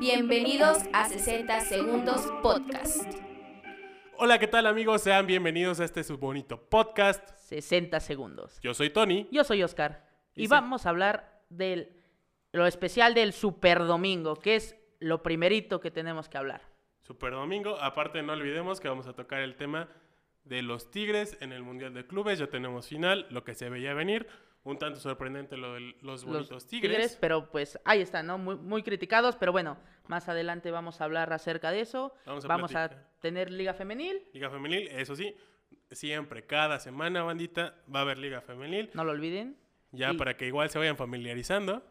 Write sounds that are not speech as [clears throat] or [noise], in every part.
Bienvenidos a 60 Segundos Podcast. Hola, ¿qué tal amigos? Sean bienvenidos a este su bonito podcast. 60 segundos. Yo soy Tony. Yo soy Oscar. Y Y sí. vamos a hablar de lo especial del Super Domingo, que es lo primerito que tenemos que hablar. Super Domingo. Aparte, no olvidemos que vamos a tocar el tema de los Tigres en el Mundial de Clubes. Ya tenemos final, lo que se veía venir. Un tanto sorprendente lo de los bonitos Los Tigres. pero pues ahí están, ¿no? Muy, muy criticados, pero bueno, más adelante vamos a hablar acerca de eso. Vamos a Vamos a tener Liga Femenil, Liga Femenil, eso sí. Siempre, cada semana, bandita, va a haber Liga Femenil. no lo olviden. Ya Y- para que igual se vayan familiarizando.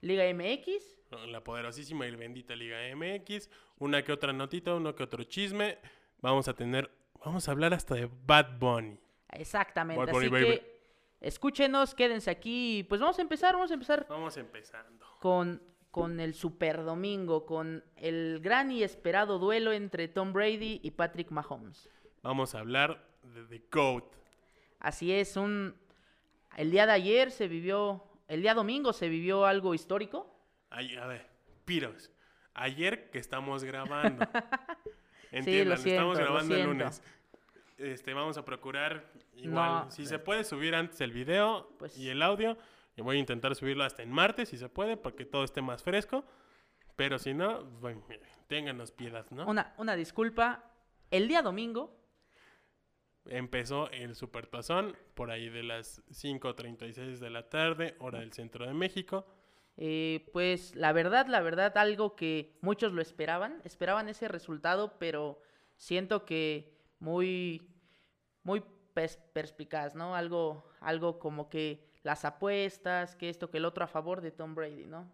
Liga MX, La poderosísima y bendita Liga MX. Una que otra notita, uno que otro chisme. Vamos a tener, vamos a hablar hasta de Bad Bunny. exactamente. Bad Bunny, Así baby. que escúchenos, quédense aquí. y, Pues vamos a empezar, vamos a empezar Vamos empezando. con, con el Super Domingo, con el gran y esperado duelo entre Tom Brady y Patrick Mahomes. Vamos a hablar de The GOAT. Así es, un el día de ayer se vivió, el día domingo se vivió algo histórico. Ay, a ver, Piros. Ayer que estamos grabando. [laughs] Entiendan, siento, estamos lo grabando el lunes. Este, vamos a procurar igual, No, si se puede subir antes el video Pues- y el audio. Y voy a intentar subirlo hasta en martes si se puede, porque todo esté más fresco. Pero si no, bueno, ténganos piedad, ¿no? Una, una disculpa, el día domingo, Empezó el Supertazón por ahí de las 5.36 de la tarde, hora del centro de México. eh, pues la verdad, la verdad, algo que muchos lo esperaban, esperaban ese resultado, pero siento que muy, muy pers- perspicaz, ¿no? Algo, algo como que las apuestas, que esto, que el otro a favor de Tom Brady, ¿no?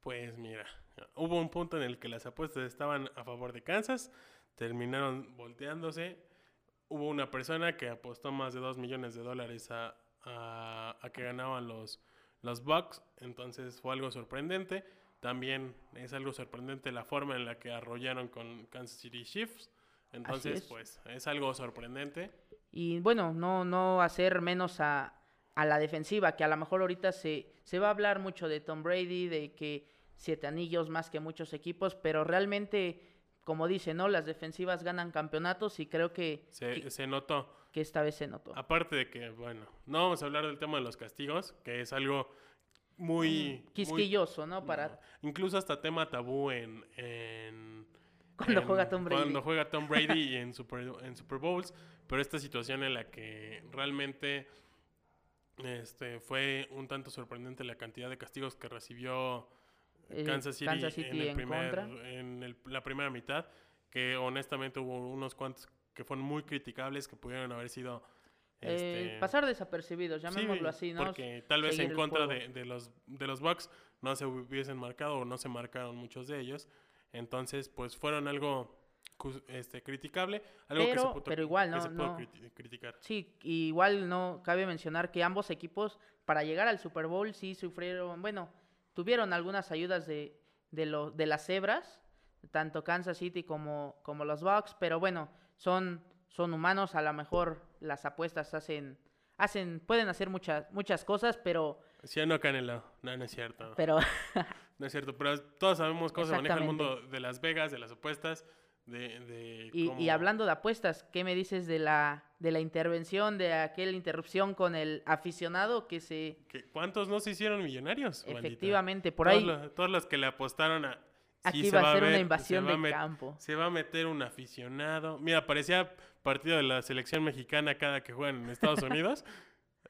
Pues mira, hubo un punto en el que las apuestas estaban a favor de Kansas, terminaron volteándose. Hubo una persona que apostó más de 2 millones de dólares a, a- a que ganaban los, los Bucks, entonces fue algo sorprendente. También es algo sorprendente la forma en la que arrollaron con Kansas City Chiefs. Entonces, es. pues es algo sorprendente. Y bueno, no, no hacer menos a, a la defensiva, que a lo mejor ahorita se, se va a hablar mucho de Tom Brady, de que siete anillos más que muchos equipos, pero realmente, como dice, ¿no? Las defensivas ganan campeonatos y creo que, Se, que, se notó. que esta vez se notó. Aparte de que, bueno, no vamos a hablar del tema de los castigos, que es algo muy... muy- Quisquilloso, ¿no? Para, no, incluso hasta tema tabú en... en- Cuando en- juega Tom Brady. Cuando juega Tom Brady en Super, en Super Bowls, pero esta situación en la que realmente este, fue un tanto sorprendente la cantidad de castigos que recibió Eh, Kansas City, Kansas en, el en primer- contra. en el- la primera mitad, que honestamente hubo unos cuantos que fueron muy criticables, que pudieron haber sido... eh, este, pasar desapercibidos, Sí, llamémoslo así, ¿no? Porque tal vez Seguir en contra de los, de los Bucks no se hubiesen marcado o no se marcaron muchos de ellos. Entonces, pues fueron algo este, criticable. Algo que se Pero- pudo- pero igual, no- se pudo no. criti- criticar. Sí, igual no cabe mencionar que ambos equipos para llegar al Super Bowl sí sufrieron, bueno, tuvieron algunas ayudas de, de, lo- de las cebras, tanto Kansas City como, como los Bucks, pero bueno, son, son humanos, a lo mejor las apuestas hacen, hacen, pueden hacer muchas, muchas cosas, pero, ¿Sí o no, Canelo? No, no es cierto. pero [laughs] No es cierto. Pero todos sabemos cómo se maneja el mundo de Las Vegas, de las apuestas, de... de Y, hablando de apuestas, ¿qué me dices de la, de la intervención, de aquella interrupción con el aficionado que se... que ¿Cuántos no se hicieron millonarios? Efectivamente, por Todos ahí... los- todos los que le apostaron a... Aquí sí, se va a ser una invasión va de met- campo. Se va a meter un aficionado. Mira, parecía partido de la selección mexicana cada que juegan en Estados [laughs] Unidos.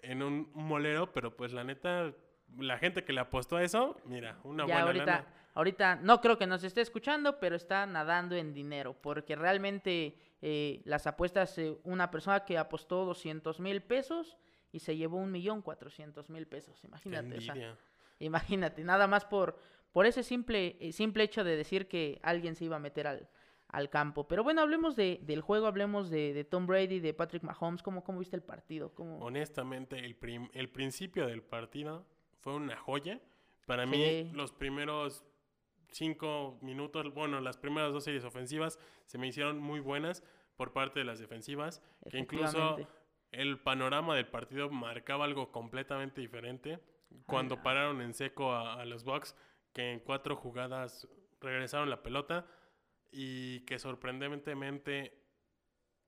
en un molero, pero pues la neta, la gente que le apostó a eso, mira, una ya buena ahorita, lana. ahorita no creo que nos esté escuchando, pero está nadando en dinero, porque realmente eh, las apuestas, eh, una persona que apostó 200 mil pesos y se llevó un millón cuatrocientos mil pesos, imagínate, o sea, imagínate, nada más por, por ese simple, eh, simple hecho de decir que alguien se iba a meter al, al campo. Pero bueno, hablemos de, del juego, hablemos de, de Tom Brady, de Patrick Mahomes, ¿cómo, cómo viste el partido? ¿Cómo... Honestamente, el, prim- el principio del partido fue una joya. Para Sí. mí, los primeros cinco minutos, bueno, las primeras dos series ofensivas se me hicieron muy buenas por parte de las defensivas, que incluso el panorama del partido marcaba algo completamente diferente cuando pararon en seco a, a los Bucks, que en cuatro jugadas regresaron la pelota y que sorprendentemente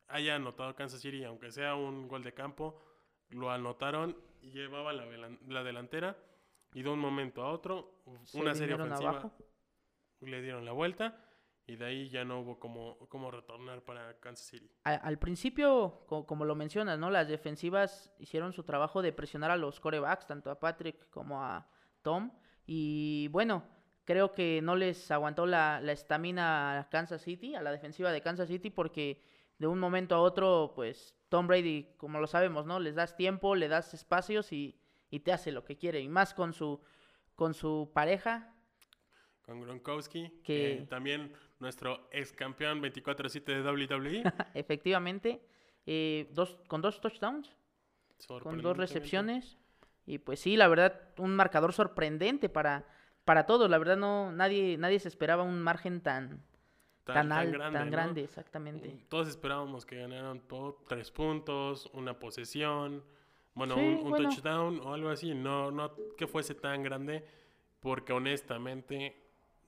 haya anotado Kansas City, aunque sea un gol de campo, lo anotaron y llevaban la, la delantera y de un momento a otro una serie ofensiva abajo. le dieron la vuelta y de ahí ya no hubo como, como retornar para Kansas City. A- al principio, co- como lo mencionas, ¿no? Las defensivas hicieron su trabajo de presionar a los corebacks, tanto a Patrick como a Tom. Y bueno, creo que no les aguantó la la estamina a Kansas City, a la defensiva de Kansas City, porque de un momento a otro, pues Tom Brady, como lo sabemos, ¿no? Les das tiempo, le das espacios y, y te hace lo que quiere. Y más con su, con su pareja, Con Gronkowski, Que- también nuestro ex campeón 24-7 de WWE. [laughs] efectivamente, eh, dos, con dos touchdowns. con dos recepciones. Y pues sí, la verdad, un marcador sorprendente para, para todos. La verdad, no, nadie, nadie se esperaba un margen tan, tan, alto, tan grande, exactamente. Todos esperábamos que ganaran por tres puntos, una posesión, bueno, Sí, un, un bueno. touchdown o algo así. No, no que fuese tan grande, porque honestamente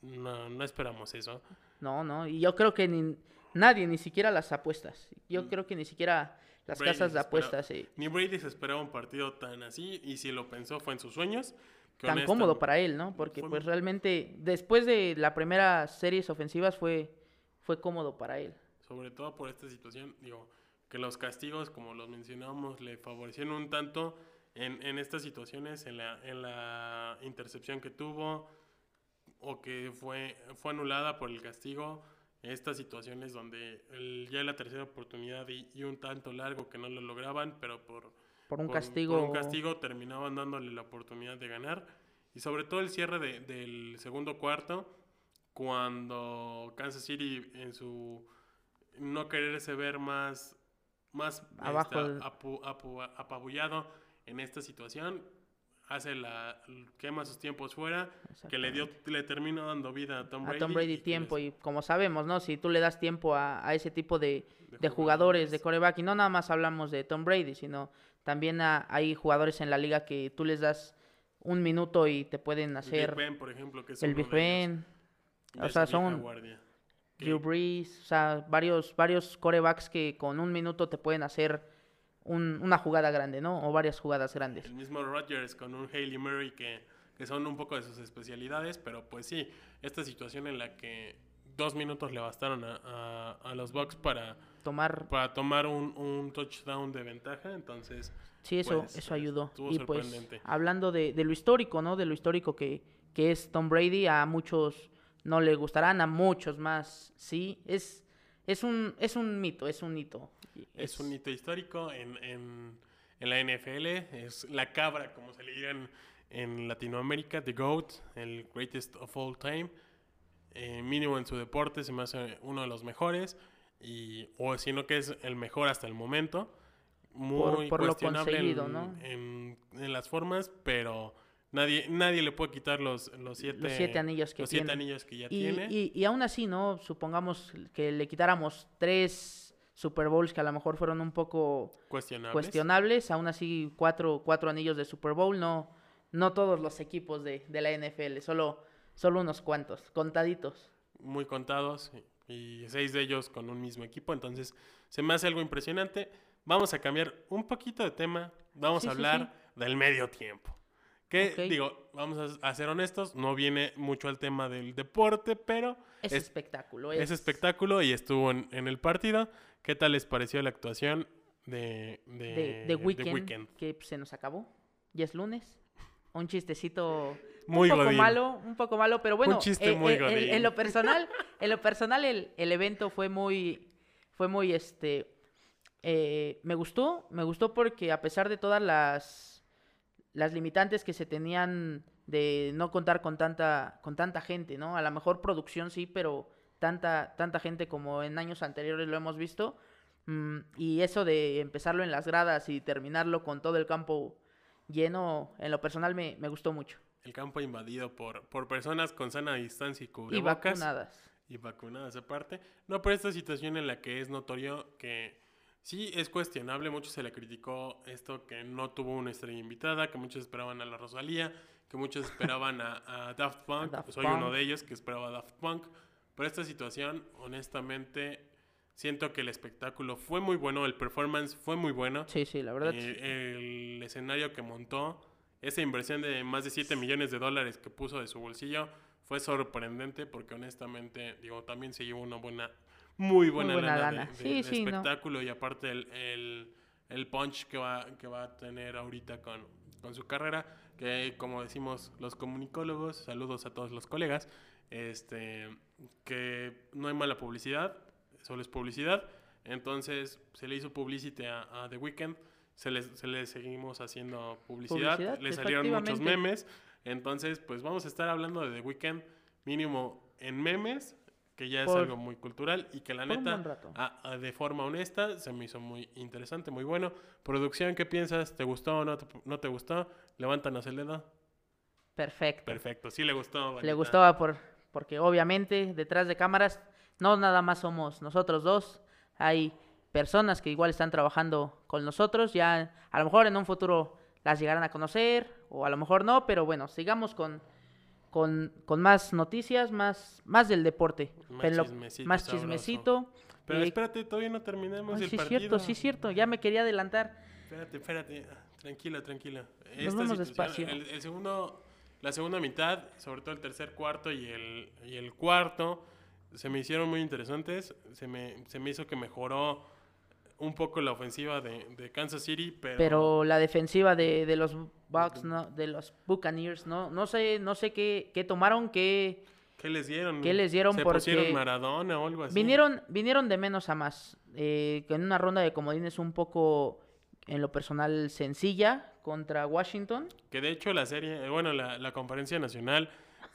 no, no esperamos eso. No, no, y yo creo que ni, nadie, ni siquiera las apuestas. Yo Mm. creo que ni siquiera las Brady casas de espera- apuestas. eh, Ni Brady se esperaba un partido tan así, y si lo pensó fue en sus sueños. tan cómodo para él, ¿no? Porque pues realmente después de la primera series ofensivas fue, fue cómodo para él. Sobre todo por esta situación, digo, que los castigos, como los mencionábamos, le favorecieron un tanto en, en estas situaciones, en la, en la intercepción que tuvo, o que fue, fue anulada por el castigo. Estas situaciones donde el- ya la tercera oportunidad y, y un tanto largo que no lo lograban, pero por, Por un por- castigo. por un castigo terminaban dándole la oportunidad de ganar. Y sobre todo el cierre de- del segundo cuarto, cuando Kansas City en su no quererse ver más, más Abajo este, apu- apu- apabullado en esta situación, hace la quema sus tiempos fuera, que le dio le termina dando vida a Tom a Brady. Tom Brady y tiempo y como sabemos, ¿no? Si tú le das tiempo a, a ese tipo de, de de jugadores de coreback y no nada más hablamos de Tom Brady, sino también a- hay jugadores en la liga que tú les das un minuto y te pueden el hacer Big Ben, por ejemplo, que es el Big Ben, o sea, son Drew Brees, o sea, varios, varios corebacks que con un minuto te pueden hacer un- una jugada grande, ¿no? O varias jugadas grandes. El mismo Rodgers con un Haley Murray que, que son un poco de sus especialidades, pero pues sí, esta situación en la que dos minutos le bastaron a, a- a los Bucks para, Tomar, para tomar un, un touchdown de ventaja, entonces sí, eso, pues, eso ayudó. Y pues, hablando de, de lo histórico, ¿no? De lo histórico que, que es Tom Brady, a muchos no le gustarán, a muchos más sí. Es, es, un, es un mito, es un hito. es un hito histórico en, en, en la NFL, es la cabra, como se le diga en, en Latinoamérica, The GOAT, el greatest of all time, eh, mínimo en su deporte, se me hace uno de los mejores, y, o si no que es el mejor hasta el momento. Muy por lo cuestionable conseguido, en, ¿no? en- en las formas, pero nadie, nadie le puede quitar los, los siete, Los siete anillos que los siete tiene. anillos que ya Y, tiene. y, y aún así, ¿no? Supongamos que le quitáramos tres Super Bowls que a lo mejor fueron un poco cuestionables. cuestionables, aún así cuatro, cuatro anillos de Super Bowl, no, no todos los equipos de, de la NFL, solo, solo unos cuantos, contaditos. muy contados y seis de ellos con un mismo equipo. Entonces, se me hace algo impresionante. Vamos a cambiar un poquito de tema. Vamos Sí, a sí, hablar del medio tiempo. Que, digo, vamos a, a ser honestos, no viene mucho al tema del deporte, pero Es, Es- espectáculo. es espectáculo y estuvo en, en el partido. ¿Qué tal les pareció la actuación de, de, de, de Weekend, que se nos acabó. Ya es lunes. Un chistecito Muy un poco godín. malo, un poco malo, pero bueno, chiste eh, muy eh, en lo personal, [laughs] en lo personal el, el evento fue muy, fue muy, este, eh, me gustó, me gustó porque a pesar de todas las, las limitantes que se tenían de no contar con tanta, con tanta gente, ¿no? A lo mejor producción sí, pero tanta, tanta gente como en años anteriores lo hemos visto. mm, y eso de empezarlo en las gradas y terminarlo con todo el campo lleno, en lo personal me, me gustó mucho. El campo invadido por, por personas con sana distancia y Y cubrebocas. vacunadas. y vacunadas aparte. No, pero esta situación en la que es notorio que sí es cuestionable, mucho se le criticó esto que no tuvo una estrella invitada, que muchos esperaban a la Rosalía, que muchos esperaban a, a Daft [laughs] Punk. Daft Soy uno Punk. de ellos que esperaba a Daft Punk. Pero esta situación, honestamente, siento que el espectáculo fue muy bueno, el performance fue muy bueno. Sí, sí, la verdad. Y sí. el escenario que montó, esa inversión de más de 7 millones de dólares que puso de su bolsillo, fue sorprendente porque honestamente, digo, también se llevó una buena, muy buena, buena lana, lana. de- de- Sí, de sí, ¿no? espectáculo y aparte el, el, el punch que va, que va a tener ahorita con, con su carrera, que como decimos los comunicólogos, saludos a todos los colegas, este, que no hay mala publicidad, solo es publicidad. Entonces se le hizo publicity a, a The Weeknd, se le, se le seguimos haciendo publicidad, Publicidad, le salieron muchos memes. Entonces, pues vamos a estar hablando de The Weeknd mínimo en memes, que ya es algo muy cultural y que la neta, a- a- de forma honesta, se me hizo muy interesante, muy bueno. Producción, ¿qué piensas? ¿Te gustó o no te, no te gustó? Levántanos el dedo. Perfecto. Perfecto, sí le gustó. Le gustaba por, porque obviamente detrás de cámaras no nada más somos nosotros dos, hay personas que igual están trabajando con nosotros, ya a lo mejor en un futuro las llegarán a conocer o a lo mejor no, pero bueno, sigamos con, con, con más noticias, más, más del deporte, Más Pero- chismecito más chismecito. Pero Eh, espérate, todavía no terminamos ay, el sí, partido. cierto, sí, cierto, ya me quería adelantar. Espérate, espérate. Ah, Tranquila, tranquila. Nos vamos despacio. El, el segundo, la segunda mitad, sobre todo el tercer cuarto y el, y el cuarto, se me hicieron muy interesantes. Se me, se me hizo que mejoró un poco la ofensiva de, de Kansas City, pero, Pero la defensiva de, de los Bucks, no, de los Buccaneers, no, no sé, no sé qué, qué tomaron, qué, ¿qué les dieron? ¿Qué les dieron? ¿Se Porque pusieron Maradona o algo así? Vinieron, vinieron de menos a más. Eh, en una ronda de comodines un poco, en lo personal, sencilla contra Washington. Que de hecho la serie, eh, bueno, la, la conferencia nacional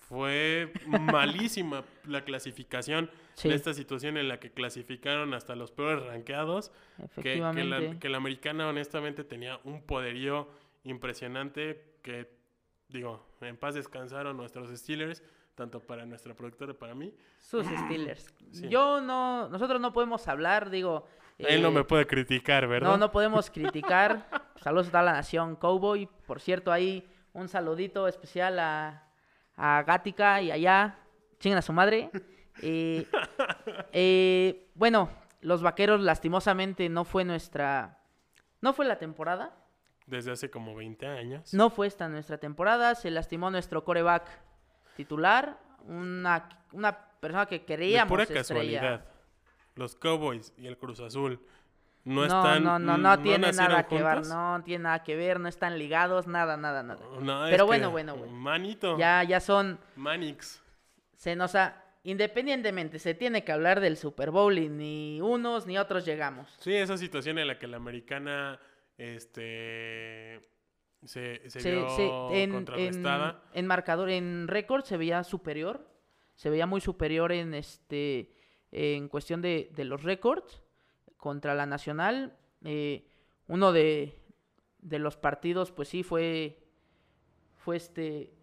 fue malísima [laughs] la clasificación Sí. de esta situación en la que clasificaron hasta los peores rankeados. Que, que la, que la americana honestamente tenía un poderío impresionante que, digo, en paz descansaron nuestros Steelers, tanto para nuestra productora como para mí. Sus Steelers. [clears throat] Sí. Yo no, nosotros no podemos hablar, digo. Él no eh, me puede criticar, ¿verdad? No, no podemos [laughs] criticar. Saludos a toda la nación Cowboy. Por cierto, ahí un saludito especial a, a Gatica y allá. Chingan a su madre. [laughs] Eh, eh, bueno, los vaqueros lastimosamente no fue nuestra... No fue la temporada. Desde hace como 20 años. No fue esta nuestra temporada. Se lastimó nuestro coreback titular. Una, una persona que de creíamos pura estrella. casualidad. Los Cowboys y el Cruz Azul no, No, están. no, no, no, tiene nacieron nada que ver, no tiene nada que ver, no están ligados, nada, nada, nada. No, es Pero bueno, bueno, bueno. Manito. Ya, ya son, Manix. se nos ha, independientemente, se tiene que hablar del Super Bowl y ni unos ni otros llegamos. Sí, esa situación en la que la americana este se, se, Se- vio se- en, en marcador, en récord se veía superior, se veía muy superior en este, en cuestión de, de los récords contra la Nacional. eh, uno de, de los partidos, pues sí, fue, fue este,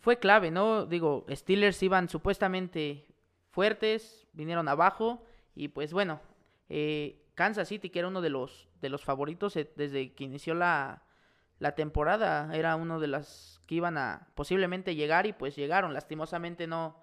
fue clave, ¿no? Digo, Steelers iban supuestamente fuertes, vinieron abajo y pues bueno, eh, Kansas City, que era uno de los, de los favoritos eh, desde que inició la, la temporada, era uno de las que iban a posiblemente llegar y pues llegaron, lastimosamente no,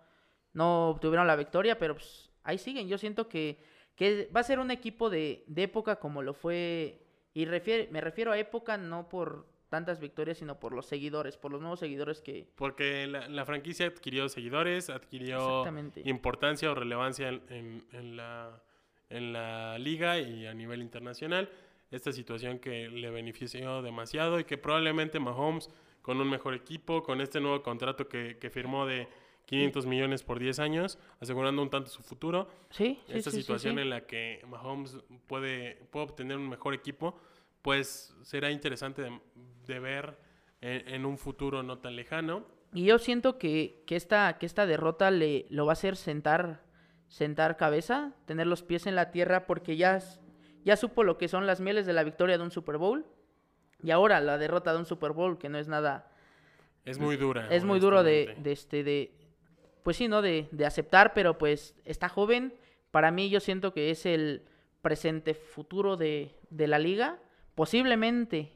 no obtuvieron la victoria, pero pues ahí siguen, yo siento que, que va a ser un equipo de, de época como lo fue, y refiere- me refiero a época no por tantas victorias, sino por los seguidores, por los nuevos seguidores que... Porque la, la franquicia adquirió seguidores, adquirió importancia o relevancia en, en- en la, en la liga y a nivel internacional. Esta situación que le benefició demasiado y que probablemente Mahomes, con un mejor equipo, con este nuevo contrato que, que firmó de 500 millones por 10 años, asegurando un tanto su futuro, Sí, sí, esta sí, situación sí. en la que Mahomes puede, puede obtener un mejor equipo, pues será interesante de, de ver en, en un futuro no tan lejano. Y yo siento que, que, esta, que esta derrota le lo va a hacer sentar, sentar cabeza, tener los pies en la tierra, porque ya, ya supo lo que son las mieles de la victoria de un Super Bowl. Y ahora la derrota de un Super Bowl, que no es nada, Es muy dura. es muy duro de este, de, pues sí, ¿no? De, de aceptar, pero pues está joven. Para mí yo siento que es el presente futuro de, de la liga. Posiblemente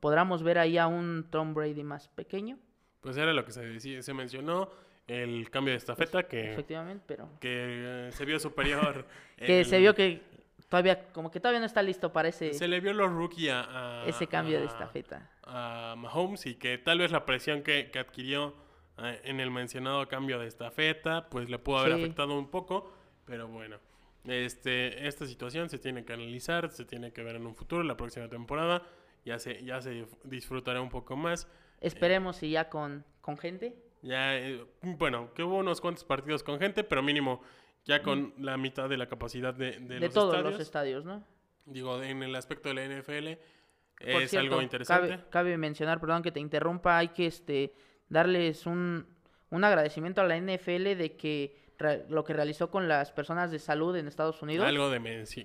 podamos ver ahí a un Tom Brady más pequeño. pues era lo que se decía, se mencionó, el cambio de estafeta que, Efectivamente, pero que eh, se vio superior. [laughs] que se vio que todavía, como que todavía no está listo para ese, Se le vio los rookie a, a- ese cambio de estafeta. a Mahomes y que tal vez la presión que, que adquirió en el mencionado cambio de estafeta, pues le pudo haber Sí. afectado un poco, pero bueno. Este, esta situación se tiene que analizar, se tiene que ver en un futuro, la próxima temporada, ya se, ya se disfrutará un poco más. Esperemos si ya con, con gente. Ya, eh, bueno, que hubo unos cuantos partidos con gente, pero mínimo ya con la mitad de la capacidad de, de De, los todos estadios. los estadios, ¿no? Digo, en el aspecto de la NFL Por es cierto, algo interesante. Cabe, cabe mencionar, perdón que te interrumpa, hay que este darles un, un agradecimiento a la NFL de que re- lo que realizó con las personas de salud en Estados Unidos. Algo de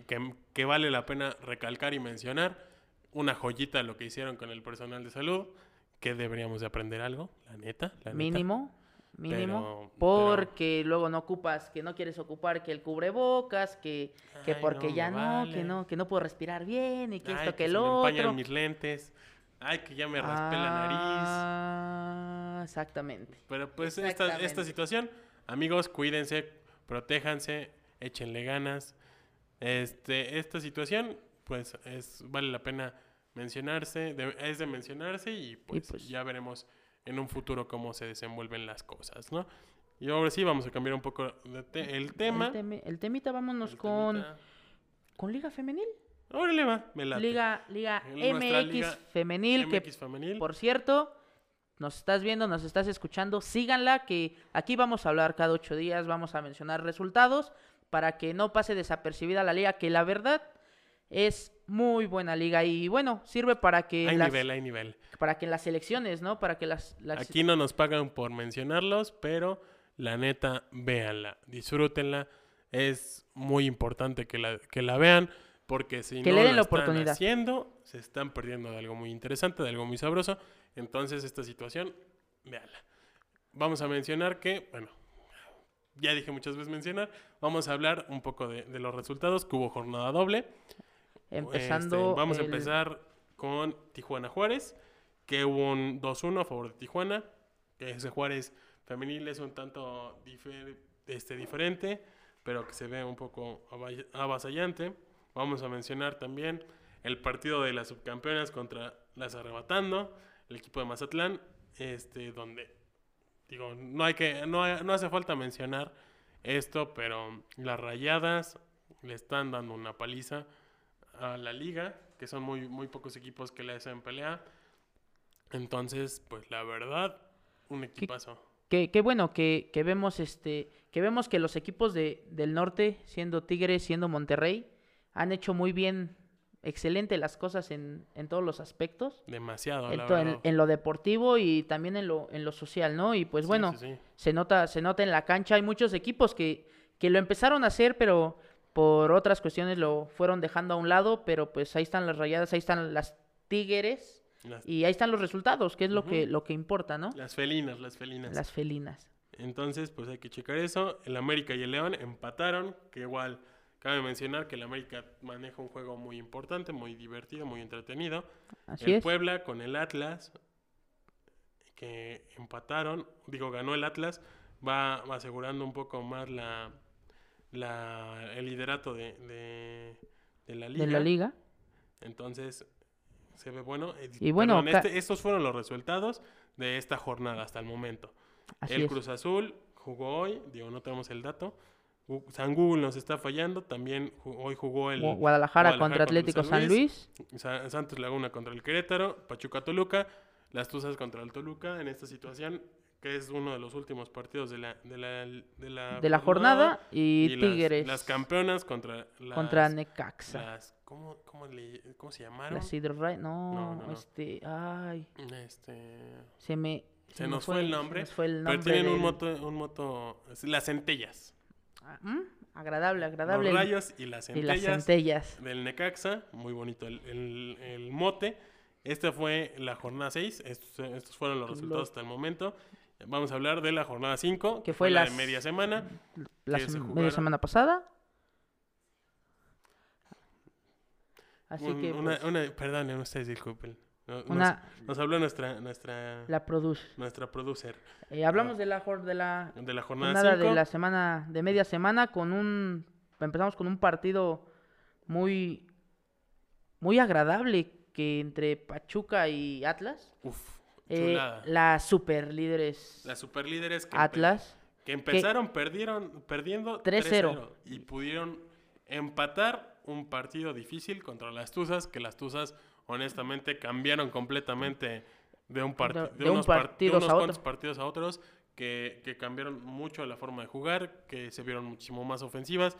que, que vale la pena recalcar y mencionar. Una joyita lo que hicieron con el personal de salud. Que deberíamos de aprender algo, la neta. La neta. mínimo, mínimo, Pero- porque luego no ocupas, que no quieres ocupar que el cubrebocas, que, que Ay, porque no, ya no, que no, que no puedo respirar bien y que Ay, esto, que se lo me empañan otro. mis lentes. Ay, que ya me raspé la nariz. Ah, exactamente. Pero pues esta, esta situación, amigos, cuídense, protéjanse, échenle ganas. Este, esta situación, pues es, vale la pena mencionarse, de- es de mencionarse y pues, pues- ya veremos en un futuro cómo se desenvuelven las cosas, ¿no? Y ahora sí, vamos a cambiar un poco de te- el tema. El, teme- el temita, vámonos el con, temita. con Liga Femenil. Órale, va, me late. Liga, Liga MX liga Femenil, que MX femenil. por cierto, nos estás viendo, nos estás escuchando, síganla, que aquí vamos a hablar cada ocho días, vamos a mencionar resultados para que no pase desapercibida la liga, que la verdad es muy buena liga y bueno, sirve para que, hay las, nivel, hay nivel. para que en las elecciones, ¿no? Para que las... las- Aquí no nos pagan por mencionarlos, pero la neta, véanla, disfrútenla. Es muy importante que la, que la vean, porque si Que no le den lo la están oportunidad. haciendo, se están perdiendo de algo muy interesante, de algo muy sabroso. Entonces, esta situación, véanla. Vamos a mencionar que, bueno, ya dije muchas veces mencionar, vamos a hablar un poco de, de los resultados, que hubo jornada doble. empezando... Este, vamos a empezar con Tijuana Juárez, que hubo un 2-1 a favor de Tijuana. que Ese Juárez femenil es un tanto difer- este, diferente, pero que se ve un poco avasallante. Vamos a mencionar también el partido de las subcampeonas contra las Arrebatando, el equipo de Mazatlán, este, donde digo, no hay que, no, hay- no hace falta mencionar esto, pero las rayadas le están dando una paliza a la liga, que son muy, muy pocos equipos que le hacen pelea. Entonces, pues la verdad, un equipazo. Que, que bueno, que, que vemos este, que vemos que los equipos de, del norte, siendo Tigres, siendo Monterrey, han hecho muy bien, excelente las cosas en, en todos los aspectos. Demasiado, En, la en- lo deportivo y también en lo, en lo social, ¿no? Y pues Sí, bueno, sí, sí. se nota, se nota en la cancha. Hay muchos equipos que, que lo empezaron a hacer, pero por otras cuestiones lo fueron dejando a un lado. Pero pues ahí están las rayadas, ahí están las tigres Las, y ahí están los resultados, que es lo que, lo que importa, ¿no? las felinas, las felinas. Las felinas. Entonces, pues hay que checar eso. El América y el León empataron, que igual cabe mencionar que el América maneja un juego muy importante, muy divertido, muy entretenido. Así el es. Puebla con el Atlas, que empataron, digo, ganó el Atlas, va, asegurando un poco más la, la, el liderato de, de, de la liga. de la liga. Entonces, se ve bueno. Eh, Y bueno, perdón, este- estos fueron los resultados de esta jornada hasta el momento. Así el es. Cruz Azul jugó hoy, digo, no tenemos el dato. San Google nos está fallando, también hoy jugó el Gu- Guadalajara, Guadalajara contra Atlético San San Luis. Sa- Santos Laguna contra el Querétaro, Pachuca Toluca, las Tuzas contra el Toluca en esta situación, que es uno de los últimos partidos de la, de la, de la, de la jornada y, Tigres Las, campeonas contra las, contra Necaxa. las- ¿cómo, cómo, le- cómo se llamaron? Las Hydro no, No, no, no. este, ay, Este, se me se nos fue el nombre, se nos fue el pero tienen un moto, un moto, las centellas, ¿mm? agradable, agradable. los rayos y las y las centellas centellas. del Necaxa, muy bonito el, el- el mote. Esta fue la jornada 6, estos, estos fueron los Los- resultados hasta el momento. Vamos a hablar de la jornada 5, Que fue la las- de media semana. La se media semana pasada. Así Un- que una, pues, una- perdonen ustedes, disculpen. Nos, Una- nos habló nuestra, nuestra, La produce. nuestra producer Eh, hablamos de la, de la de la jornada jornada de 5. la semana, de media semana, con un, empezamos con un partido muy, muy agradable que entre Pachuca y Atlas. Uf, Eh, las super líderes Las superlíderes que, empe- Atlas. que empezaron perdieron, perdiendo 3-0. 3-0 y pudieron empatar un partido difícil contra las Tuzas, que las Tuzas honestamente cambiaron completamente de un, parti- De- de de un unos, de partidos unos a cuantos partidos a otros, que, que cambiaron mucho la forma de jugar, que se vieron muchísimo más ofensivas,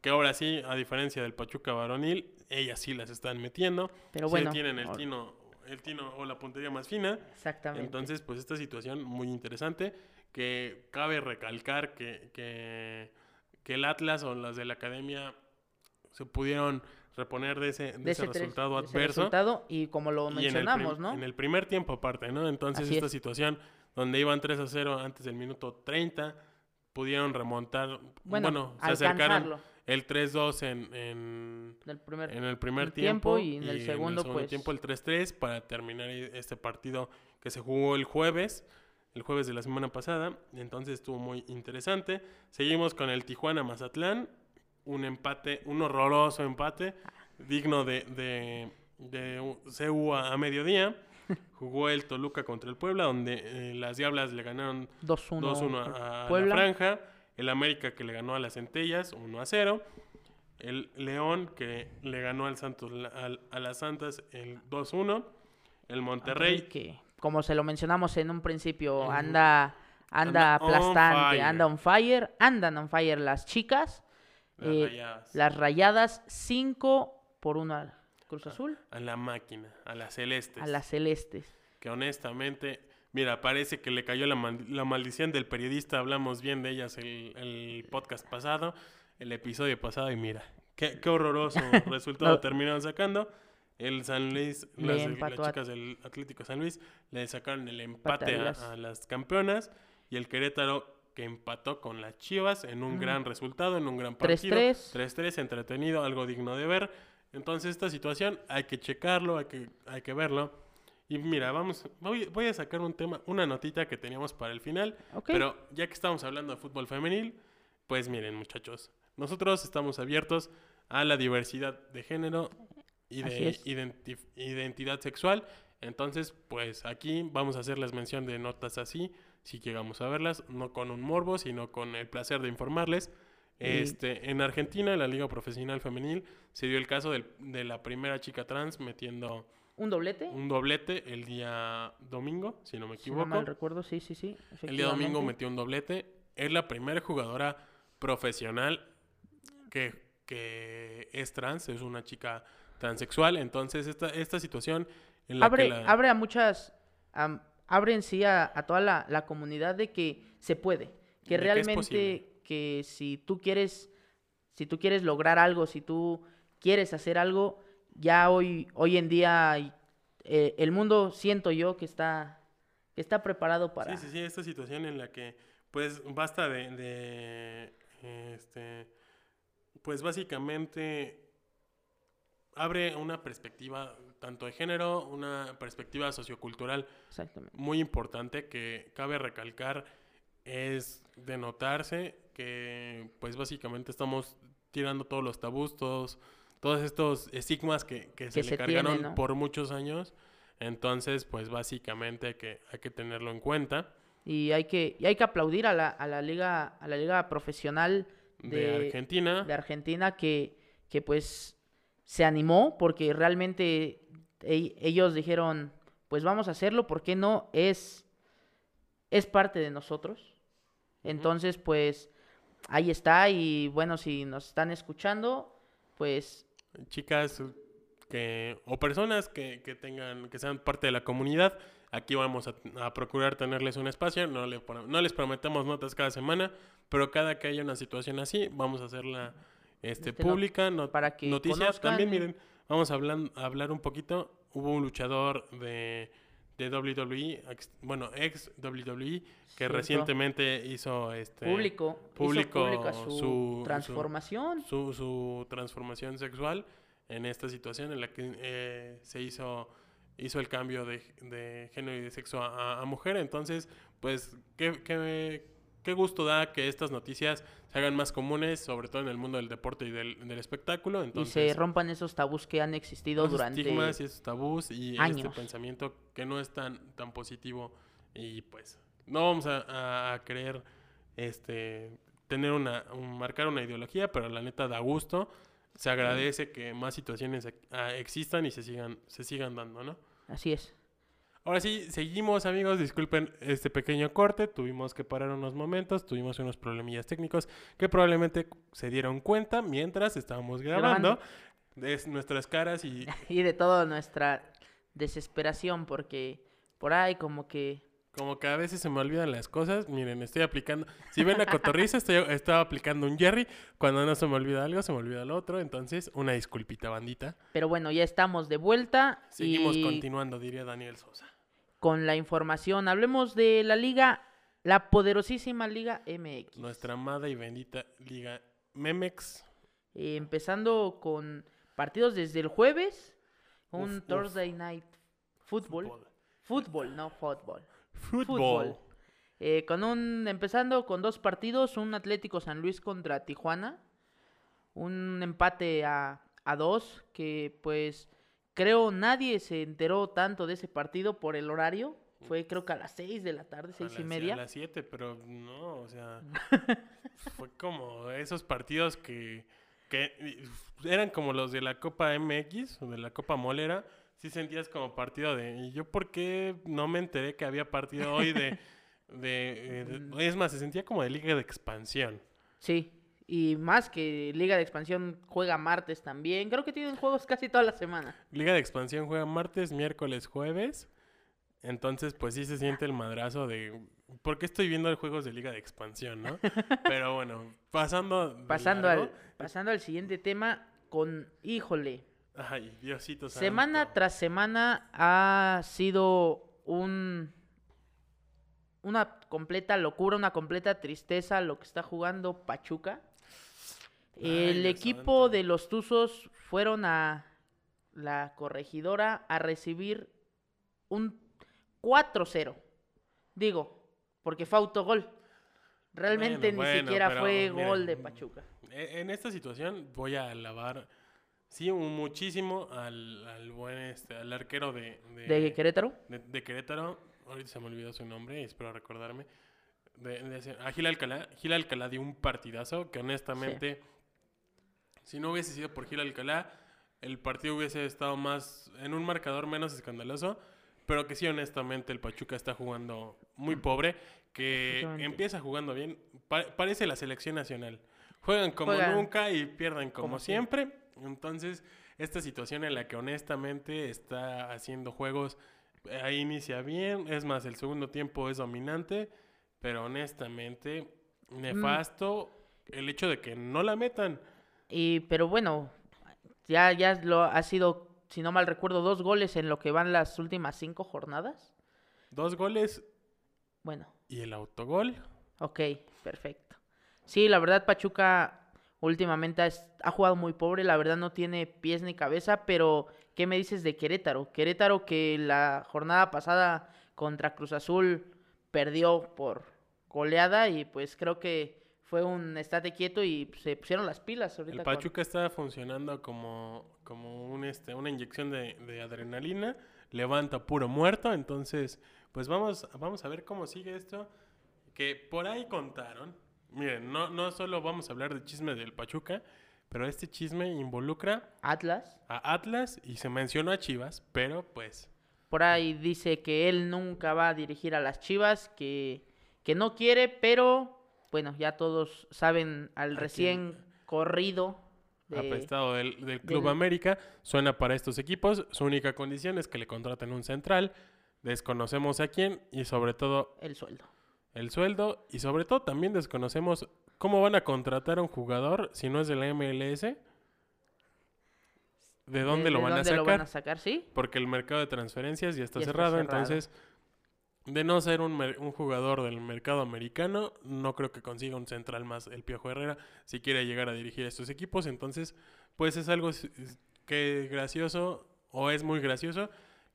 que ahora sí, a diferencia del Pachuca varonil, ellas sí las están metiendo, Pero sí bueno, tienen el tino, el tino o la puntería más fina. Exactamente. Entonces, pues esta situación muy interesante que cabe recalcar que, que, que el Atlas o las de la academia se pudieron reponer de ese, de de ese ese, tres- resultado ese adverso. resultado, y como lo y en el, mencionamos, ¿no? en el primer tiempo aparte, ¿no? Entonces Así esta es. situación donde iban 3 a 0 antes del minuto 30, pudieron remontar, Bueno, bueno, se acercaron el 3-2 en, en, del primer en el primer el tiempo tiempo, y en el segundo, pues- tiempo el 3-3 para terminar este partido que se jugó el jueves, el jueves de la semana pasada. Entonces estuvo muy interesante. Seguimos con el Tijuana Mazatlán, un empate, un horroroso empate, digno de, de, de CU a, a mediodía. Jugó el Toluca contra el Puebla, donde eh, las Diablas le ganaron 2-1 2-1 por a, a Puebla. la Franja. El América que le ganó a las Centellas 1-0. El León que le ganó al Santos al- a las Santas el 2-1. El Monterrey que como se lo mencionamos en un principio anda anda, aplastante, anda on fire, andan on fire las chicas, las eh, Rayadas, las rayadas 5 por 1 al Cruz Azul, a la máquina, a las Celestes. a las celestes. Que honestamente, mira, parece que le cayó la, mal- la maldición del periodista. Hablamos bien de ellas el, el podcast pasado, el episodio pasado. Y mira, qué, qué horroroso [laughs] resultado No. terminaron sacando. El San Luis, las, las chicas del Atlético San Luis, le sacaron el empate a las- a las campeonas. Y el Querétaro que empató con las Chivas en un Ujú. gran resultado, en un gran partido. 3-3. 3-3, entretenido, algo digno de ver. Entonces esta situación hay que checarlo, hay que, hay que verlo. Y mira, vamos, voy, voy a sacar un tema, una notita que teníamos para el final. Ok. Pero ya que estamos hablando de fútbol femenil, pues miren muchachos, nosotros estamos abiertos a la diversidad de género y de identi- identidad sexual. Entonces, pues aquí vamos a hacerles mención de notas así, si llegamos a verlas, no con un morbo, sino con el placer de informarles. Este, en Argentina, en la Liga Profesional Femenil, se dio el caso del- de la primera chica trans metiendo ¿Un doblete? un doblete el día domingo, si no me Si no equivoco. mal recuerdo, sí, sí, sí. El día domingo metió un doblete. Es la primera jugadora profesional que, que es trans, es una chica transexual. Entonces, esta, esta situación en la abre, que la- abre a muchas, abre en sí a, a toda la, la comunidad de que se puede, De que realmente que si tú quieres, si tú quieres lograr algo, si tú quieres hacer algo, ya hoy, hoy en día eh, el mundo siento yo que está, que está preparado para. Sí, sí, sí, esta situación en la que, pues, basta de, de, este, pues, básicamente abre una perspectiva tanto de género, una perspectiva sociocultural muy importante que cabe recalcar es de notarse que pues básicamente estamos tirando todos los tabús, todos, todos estos estigmas que, que se Que le se cargaron tiene, ¿no? por muchos años. Entonces, pues básicamente hay que, hay que tenerlo en cuenta. Y hay que, y hay que aplaudir a la, a la liga, a la liga profesional De, de, Argentina, de Argentina que, que pues se animó porque realmente ellos dijeron, pues vamos a hacerlo, ¿por qué no? Es, es parte de nosotros. Entonces, pues ahí está y bueno, si nos están escuchando, pues chicas que, o personas que, que tengan, que sean parte de la comunidad. Aquí vamos a, a procurar tenerles un espacio. No, le no les prometemos notas cada semana, pero cada que haya una situación así, vamos a hacerla este, Este, pública. no- para que noticias conozcan. también, miren, vamos a hablar, a hablar un poquito. Hubo un luchador de, de WWE, ex- bueno, ex WWE, que Cierto. recientemente hizo este público, hizo público su- su- transformación. su, su transformación sexual en esta situación en la que eh, se hizo hizo el cambio de, de género y de sexo a, a mujer. Entonces, pues, qué, qué, qué gusto da que estas noticias se hagan más comunes, sobre todo en el mundo del deporte y del, del espectáculo. Entonces, y se rompan esos tabús que han existido esos durante estigmas y esos tabús y este pensamiento que no es tan, tan positivo y pues no vamos a, a- querer este tener una un- marcar una ideología pero la neta da gusto se agradece que más situaciones ex- existan y se sigan se sigan dando no Así es. Ahora sí seguimos amigos disculpen este pequeño corte tuvimos que parar unos momentos tuvimos unos problemillas técnicos que probablemente se dieron cuenta mientras estábamos grabando de nuestras caras y [laughs] Y de toda nuestra desesperación porque por ahí como que Como que a veces se me olvidan las cosas. Miren, estoy aplicando. Si ven la cotorriza, estoy, estaba aplicando un Jerry. Cuando no se me olvida algo, se me olvida lo otro. Entonces, una disculpita, bandita. pero bueno, ya estamos de vuelta Seguimos y continuando, diría Daniel Sosa. Con la información. Hablemos de la liga, la poderosísima Liga MX. Nuestra amada y bendita Liga Memex. Eh, empezando con partidos desde el jueves, un Uf, uf. Thursday Night Football. Fútbol. Fútbol, no fútbol. Fútbol. Eh, con un, empezando con dos partidos, un Atlético San Luis contra Tijuana, un empate a, a dos, que pues creo nadie se enteró tanto de ese partido por el horario, fue creo que a las seis de la tarde, seis y media. A las 7, pero no, o sea. [laughs] fue como esos partidos que, que eran como los de la Copa MX o de la Copa Molera. Sí sentías como partido de. ¿Y yo por qué no me enteré que había partido hoy de. de, eh, de- [laughs] es más, se sentía como de liga de expansión. Sí, y más que Liga de Expansión juega martes también, creo que tienen juegos casi toda la semana. Liga de expansión juega martes, miércoles, jueves. Entonces, pues sí se siente el madrazo de. ¿Por qué estoy viendo juegos de Liga de expansión, no? [laughs] Pero bueno, pasando. Pasando largo, al, pasando al siguiente tema con, híjole, Ay, Diosito santo. Semana tras semana ha sido un una completa locura, una completa tristeza lo que está jugando Pachuca. Ay, El equipo de los Tuzos fueron a la corregidora a recibir un 4-0. Digo, porque fue autogol. Realmente Bueno, ni bueno, siquiera fue gol de Pachuca. E- En esta situación voy a alabar, sí, un- muchísimo al, al buen, este, al arquero de, de, ¿De Querétaro? de- de Querétaro. Ahorita se me olvidó su nombre, espero recordarme. De, a Gil Alcalá. Gil Alcalá dio un partidazo que honestamente, si no hubiese sido por Gil Alcalá, el partido hubiese estado más, en un marcador menos escandaloso. Pero que sí, honestamente, el Pachuca está jugando muy pobre. Que empieza jugando bien. Pa- parece la selección nacional. Juegan como Juegan nunca y pierden como, como siempre. Entonces, esta situación en la que honestamente está haciendo juegos, eh, ahí inicia bien. Es más, el segundo tiempo es dominante. Pero honestamente, nefasto el hecho de que no la metan. Y, pero bueno, ya, ya lo ha sido, si no mal recuerdo, dos goles en lo que van las últimas cinco jornadas. Dos goles Bueno, y el autogol. ok, perfecto. Sí, la verdad Pachuca últimamente ha, jugado muy pobre, la verdad no tiene pies ni cabeza, pero ¿qué me dices de Querétaro? Querétaro que la jornada pasada contra Cruz Azul perdió por goleada y pues creo que fue un estate quieto y se pusieron las pilas ahorita. El con- Pachuca está funcionando como, como un, este, una inyección de, de adrenalina, levanta puro muerto, entonces pues vamos, vamos a ver cómo sigue esto, que por ahí contaron, miren, no, no solo vamos a hablar de chisme del Pachuca, pero este chisme involucra Atlas. a Atlas y se mencionó a Chivas, pero pues Por ahí dice que él nunca va a dirigir a las Chivas, que, que no quiere, pero bueno, ya todos saben al ¿A recién corrido de... apestado del, del Club del- América, suena para estos equipos, su única condición es que le contraten un central, desconocemos a quién y sobre todo el sueldo. el sueldo y sobre todo también desconocemos cómo van a contratar a un jugador si no es de la MLS. ¿De dónde lo van a dónde sacar? lo van a sacar, sí? Porque el mercado de transferencias ya está, Ya está cerrado, cerrado. entonces de no ser un, jugador del mercado americano, no creo que consiga un central más el Piojo Herrera si quiere llegar a dirigir estos equipos, entonces pues es algo que gracioso o es muy gracioso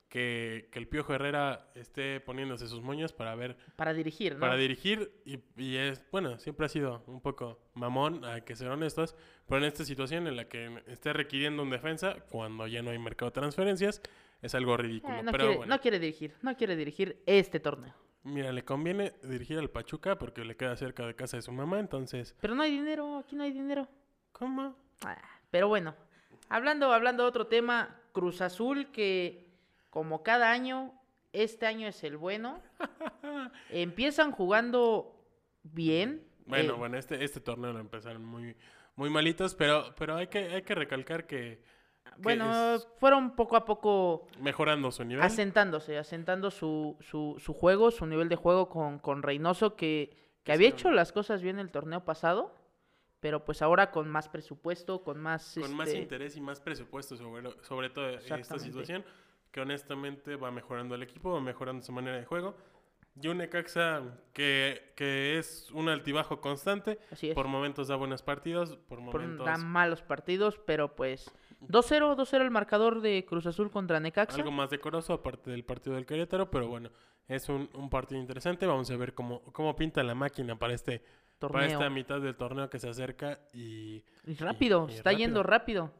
que, que el Piojo Herrera esté poniéndose sus moños para ver, Para dirigir, ¿no? para dirigir y, y es, bueno, siempre ha sido un poco mamón, hay que ser honestos, pero en esta situación en la que esté requiriendo un defensa, cuando ya no hay mercado de transferencias, es algo ridículo. Eh, no, pero quiere, bueno, no quiere dirigir, no quiere dirigir este torneo. mira, le conviene dirigir al Pachuca porque le queda cerca de casa de su mamá, entonces, Pero no hay dinero, aquí no hay dinero. ¿cómo? Ah, Pero bueno, hablando, hablando de otro tema, Cruz Azul que como cada año, este año es el bueno. [laughs] Empiezan jugando bien. Bueno, eh, bueno, este, este torneo lo empezaron muy, muy malitos, pero, pero hay que, hay que recalcar que bueno, fueron poco a poco mejorando su nivel. asentándose, asentando su, su, su juego, su nivel de juego con, con Reynoso, que, que había hecho las cosas bien el torneo pasado, pero pues ahora con más presupuesto, con más... con más este, interés y más presupuesto sobre, lo- sobre todo esta situación, que honestamente va mejorando el equipo, va mejorando su manera de juego. Y un Necaxa que, que es un altibajo constante, Así es. por momentos da buenos partidos, por por- momentos dan malos partidos, pero pues 2-0, 2-0 el marcador de Cruz Azul contra Necaxa. algo más decoroso, aparte del partido del Querétaro, pero bueno, es un, un partido interesante. Vamos a ver cómo, cómo pinta la máquina para este para torneo. esta mitad del torneo que se acerca y Y rápido, y está yendo rápido.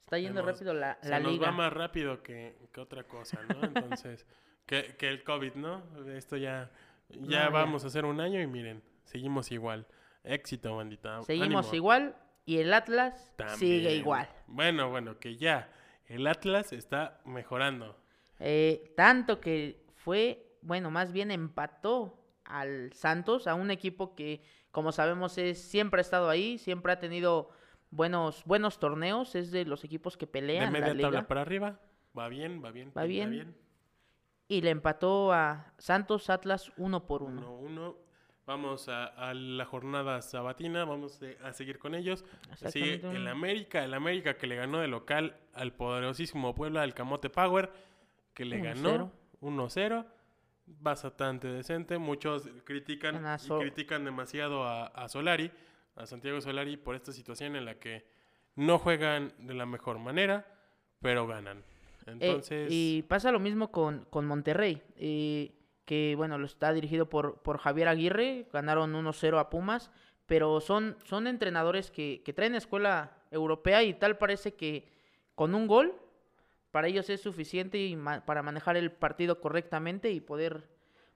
Está yendo Hemos- rápido la, se la nos liga. va más rápido que, que otra cosa, ¿no? [laughs] Entonces, que, que el COVID, ¿no? Esto ya, ya No, ya. vamos a hacer un año y miren, seguimos igual. Éxito, bandita. Seguimos ánimo. igual y el Atlas sigue igual. Bueno, bueno, que ya el Atlas está mejorando. Eh, tanto que fue, bueno, más bien empató al Santos, a un equipo que, como sabemos, es, siempre ha estado ahí, siempre ha tenido buenos, buenos torneos, es de los equipos que De pelean la media liga. tabla para arriba, va bien, va bien. Va pinta bien. Y le empató a Santos Atlas uno por uno. 1-1. Vamos a, a la jornada sabatina, vamos eh, a seguir con ellos. Sigue el América, el América que le ganó de local al poderosísimo Puebla, al Camote Power, que le 1-0. ganó 1-0. Bastante decente. Muchos critican, y critican demasiado a, a Solari, a Santiago Solari, por esta situación en la que no juegan de la mejor manera, pero ganan. Eh, Entonces, y pasa lo mismo con, con Monterrey, eh, que bueno, lo está dirigido por, por Javier Aguirre, ganaron 1-0 a Pumas, pero son, son entrenadores que, que traen escuela europea y tal parece que con un gol para ellos es suficiente y ma- para manejar el partido correctamente y poder,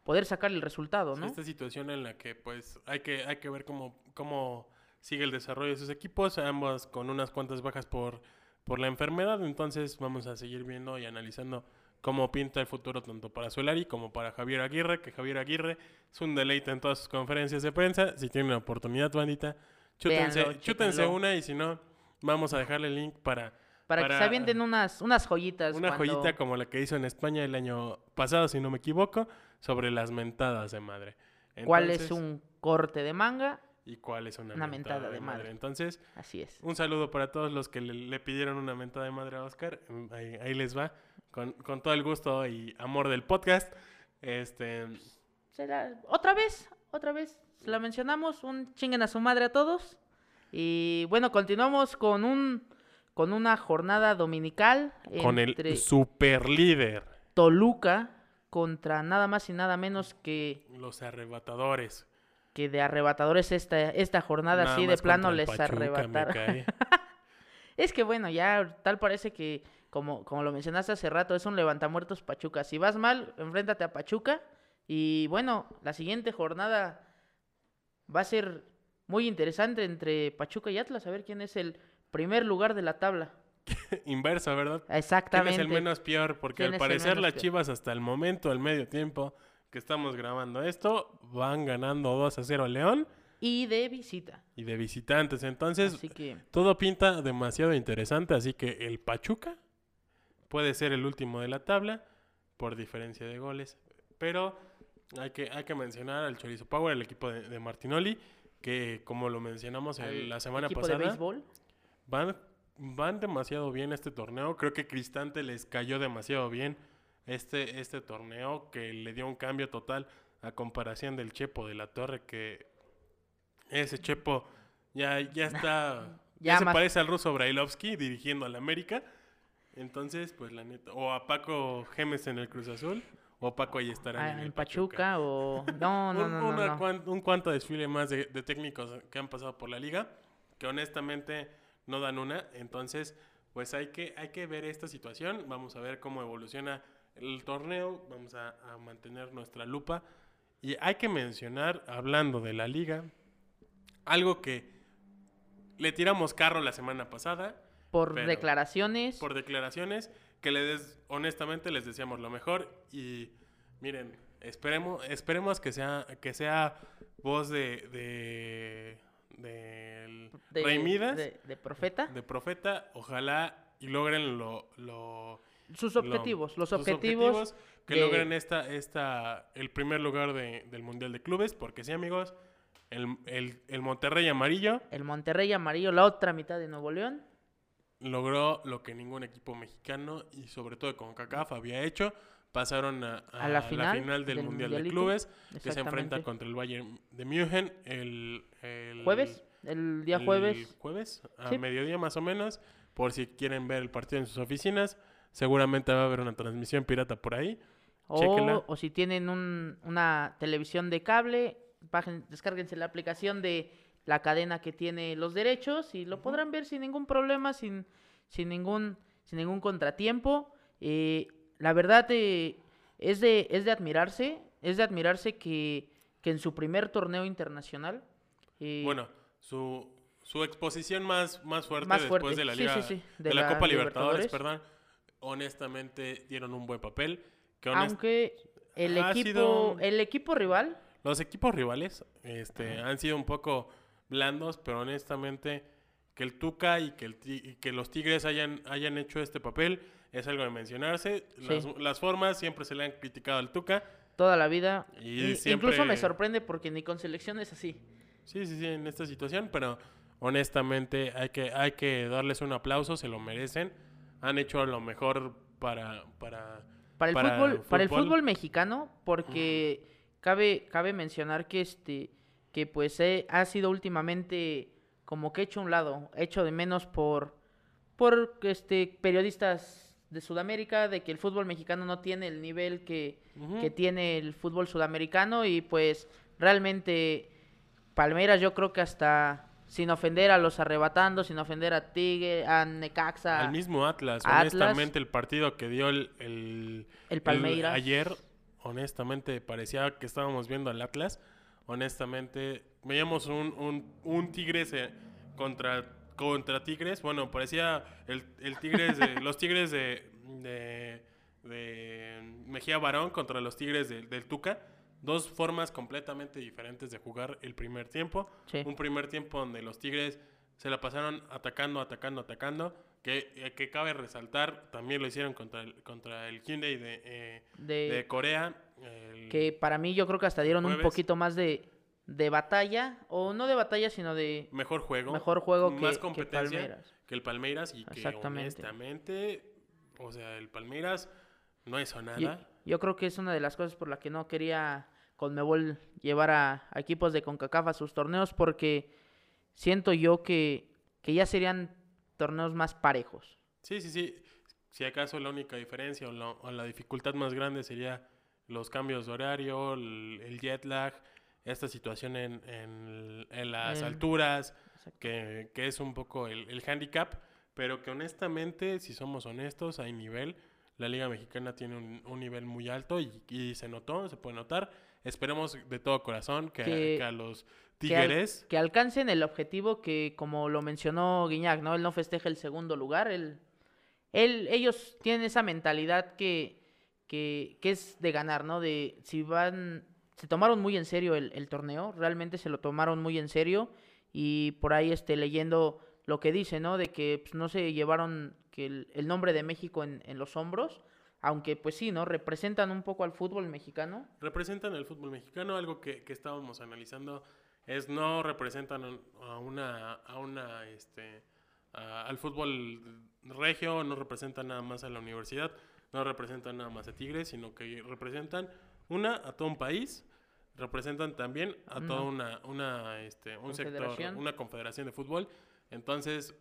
poder sacar el resultado, ¿no? Esta situación en la que pues hay que, hay que ver cómo, cómo sigue el desarrollo de sus equipos, ambos con unas cuantas bajas por, por la enfermedad, entonces vamos a seguir viendo y analizando cómo pinta el futuro tanto para Solari como para Javier Aguirre, que Javier Aguirre es un deleite en todas sus conferencias de prensa, si tienen la oportunidad, bandita, chútense, Véanlo, chútense una y si no, vamos a dejarle el link para... Para, que se avienten unas, unas joyitas. Una cuando- joyita como la que hizo en España el año pasado, si no me equivoco, sobre las mentadas de madre. ¿Cuál es un corte de manga? y cuál es una, Una mentada, mentada de madre. madre. Entonces, Así es. un saludo para todos los que le, le pidieron una mentada de madre a Oscar. Ahí, ahí les va, con, con todo el gusto y amor del podcast. Este, la- Otra vez, otra vez, la mencionamos, un chinguen a su madre a todos. Y bueno, continuamos con un con una jornada dominical con entre el super líder, Toluca contra nada más y nada menos que, los arrebatadores. que de arrebatadores esta, esta jornada Nada así de plano les Pachuca, arrebataron. [laughs] Es que bueno, ya tal parece que, como, como lo mencionaste hace rato, es un levantamuertos Pachuca. Si vas mal, enfréntate a Pachuca. Y bueno, la siguiente jornada va a ser muy interesante entre Pachuca y Atlas. A ver quién es el primer lugar de la tabla. [laughs] Inversa, ¿verdad? ¿Quién Exactamente. es el menos peor? Porque ¿Quién al parecer las peor? Chivas hasta el momento, al medio tiempo que estamos grabando esto, van ganando 2 a 0 a León Y de visita. y de visitantes. Entonces, Así que todo pinta demasiado interesante, así que el Pachuca puede ser el último de la tabla por diferencia de goles. Pero hay que, hay que mencionar al Chorizo Power, el equipo de, de Martinoli, que como lo mencionamos el- la semana equipo pasada, de béisbol. van, van demasiado bien este torneo. Creo que Cristante les cayó demasiado bien este, este torneo, que le dio un cambio total a comparación del Chepo de la Torre, que ese Chepo ya, ya [laughs] está... ya Ya se más- parece al ruso Brailovsky dirigiendo al América. Entonces, pues la neta. O a Paco Gemes en el Cruz Azul. O Paco ahí estará Ah, en, en el Pachuca o... [laughs] No, no, un, no, no, una no. cuan- un cuanto desfile más de, de técnicos que han pasado por la liga, que honestamente no dan una. Entonces, pues hay que, hay que ver esta situación. Vamos a ver cómo evoluciona el torneo. Vamos a, a mantener nuestra lupa. Y hay que mencionar, hablando de la liga, algo que le tiramos carro la semana pasada Por pero- declaraciones. por declaraciones que le des, honestamente les deseamos lo mejor y miren, esperemos esperemos que sea que sea voz de de de, Rey Midas, de- de profeta. de profeta, ojalá y logren lo, lo sus lo- objetivos. los sus objetivos. que logren esta esta el primer lugar de- del mundial de clubes, porque sí amigos, el, el, el Monterrey amarillo El Monterrey amarillo, la otra mitad de Nuevo León. Logró lo que ningún equipo mexicano y sobre todo con CACAF había hecho. Pasaron a, A la final del, del Mundial de. Clubes, que se enfrenta contra el Bayern de München el, el- Jueves. El día el jueves. jueves, a Sí. mediodía más o menos, por si quieren ver el partido en sus oficinas. Seguramente va a haber una transmisión pirata por ahí. O, o si tienen un- una televisión de cable, descárguense la aplicación de la cadena que tiene los derechos y lo podrán ver sin ningún problema, sin, sin, ningún, sin ningún contratiempo. Eh, la verdad eh, es, de, es de admirarse, es de admirarse que, que en su primer torneo internacional... eh, Bueno, su, su exposición más, más fuerte Más después de la Liga, sí, sí, de, de la, la Copa Libertadores, Libertadores. perdón, honestamente dieron un buen papel. Que aunque el equipo, sido- el equipo rival Los equipos rivales este, han sido un poco blandos, pero honestamente que el Tuca y que, el y que los Tigres hayan, hayan hecho este papel es algo de mencionarse. Las, Sí. las formas siempre se le han criticado al Tuca. toda la vida. Y siempre- Incluso me sorprende porque ni con selección es así. Sí, sí, sí, en esta situación, pero honestamente hay que, hay que darles un aplauso, se lo merecen. Han hecho lo mejor para... para Para el, Para fútbol, el para el fútbol. fútbol mexicano, porque cabe, cabe mencionar que este, que pues ha sido últimamente como que hecho a un lado, hecho de menos por, por este periodistas de Sudamérica, de que el fútbol mexicano no tiene el nivel que, que tiene el fútbol sudamericano y pues realmente Palmeiras yo creo que hasta sin ofender a los arrebatando, sin ofender a Tigre, a Necaxa, Al mismo Atlas, Atlas. honestamente, el partido que dio el, el, El Palmeiras. ayer, honestamente, parecía que estábamos viendo al Atlas. Honestamente, veíamos un, un, un Tigres eh, contra, contra Tigres. Bueno, parecía el, el Tigres de, [laughs] los Tigres de, de, de Mejía Barón contra los Tigres de- del Tuca. Dos formas completamente diferentes de jugar el primer tiempo. Sí. Un primer tiempo donde los Tigres se la pasaron atacando, atacando, atacando. Que, eh, que cabe resaltar, también lo hicieron contra el, contra el Hyundai de, eh, de, de Corea. El- que para mí yo creo que hasta dieron un poquito más de, de batalla, o no de batalla, sino de mejor juego. mejor juego que, más que competencia Palmeiras. que el Palmeiras y que honestamente, o sea, el Palmeiras no hizo nada. Yo, yo creo que es una de las cosas por la que no quería Conmebol llevar a, a equipos de CONCACAF a sus torneos, porque siento yo que, que ya serían torneos más parejos. Sí, sí, sí. Si acaso la única diferencia o la, o la dificultad más grande sería los cambios de horario, el, el jet lag, esta situación en, en- en las alturas, que, que es un poco el, el handicap, pero que honestamente, si somos honestos, hay nivel. La Liga Mexicana tiene un, un nivel muy alto y, y se notó, se puede notar. Esperemos de todo corazón que, Que- que a los al- Tigres... que alcancen el objetivo que, como lo mencionó Guiñac, ¿no? Él no festeja el segundo lugar, él, él, ellos tienen esa mentalidad que, que, que es de ganar, ¿no? De si van, se tomaron muy en serio el, el torneo, realmente se lo tomaron muy en serio y por ahí este, leyendo lo que dice, ¿no? De que pues, no se llevaron que el, nombre de México en, en los hombros, aunque pues sí, ¿no? Representan un poco al fútbol mexicano. representan el fútbol mexicano. Algo que, que estábamos analizando es no representan a una, a una, este, a- al fútbol regio, no representan nada más a la universidad, no representan nada más a Tigres, sino que representan una a todo un país, representan también a toda una, una, este, un sector, una confederación de fútbol. Entonces,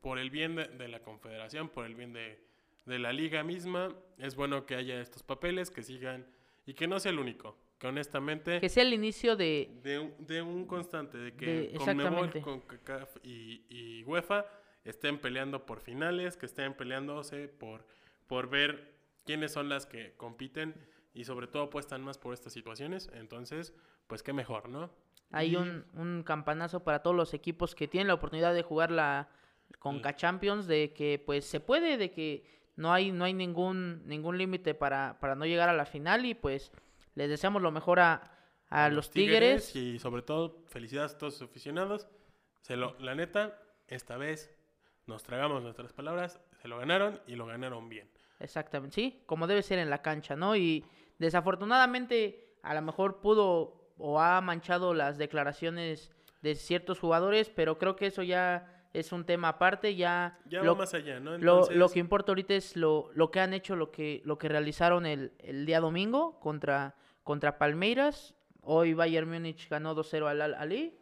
por el bien de, de la confederación, por el bien de, de la liga misma. Es bueno que haya estos papeles, que sigan y que no sea el único. Que honestamente, Que sea el inicio de... de, un, de un constante, de que Conmebol, exactamente. con CACAF y, y UEFA estén peleando por finales, que estén peleándose por, por ver quiénes son las que compiten y sobre todo apuestan más por estas situaciones. Entonces, pues qué mejor, ¿no? Hay Y- un, un campanazo para todos los equipos que tienen la oportunidad de jugar la Conca Champions, de que pues se puede, de que no hay, no hay ningún, ningún límite para, para no llegar a la final y pues les deseamos lo mejor a, a los Tigres. Y sobre todo, felicidades a todos sus aficionados. Se lo, la neta, esta vez nos tragamos nuestras palabras, se lo ganaron y lo ganaron bien. Exactamente, sí, como debe ser en la cancha, ¿no? Y desafortunadamente a lo mejor pudo o ha manchado las declaraciones de ciertos jugadores, pero creo que eso ya es un tema aparte, ya, Ya lo, va más allá, ¿no? lo, lo Entonces, que importa ahorita es lo, lo que han hecho, lo que, lo que realizaron el, el día domingo contra, contra Palmeiras. Hoy Bayern Múnich ganó 2-0 al Al Ali.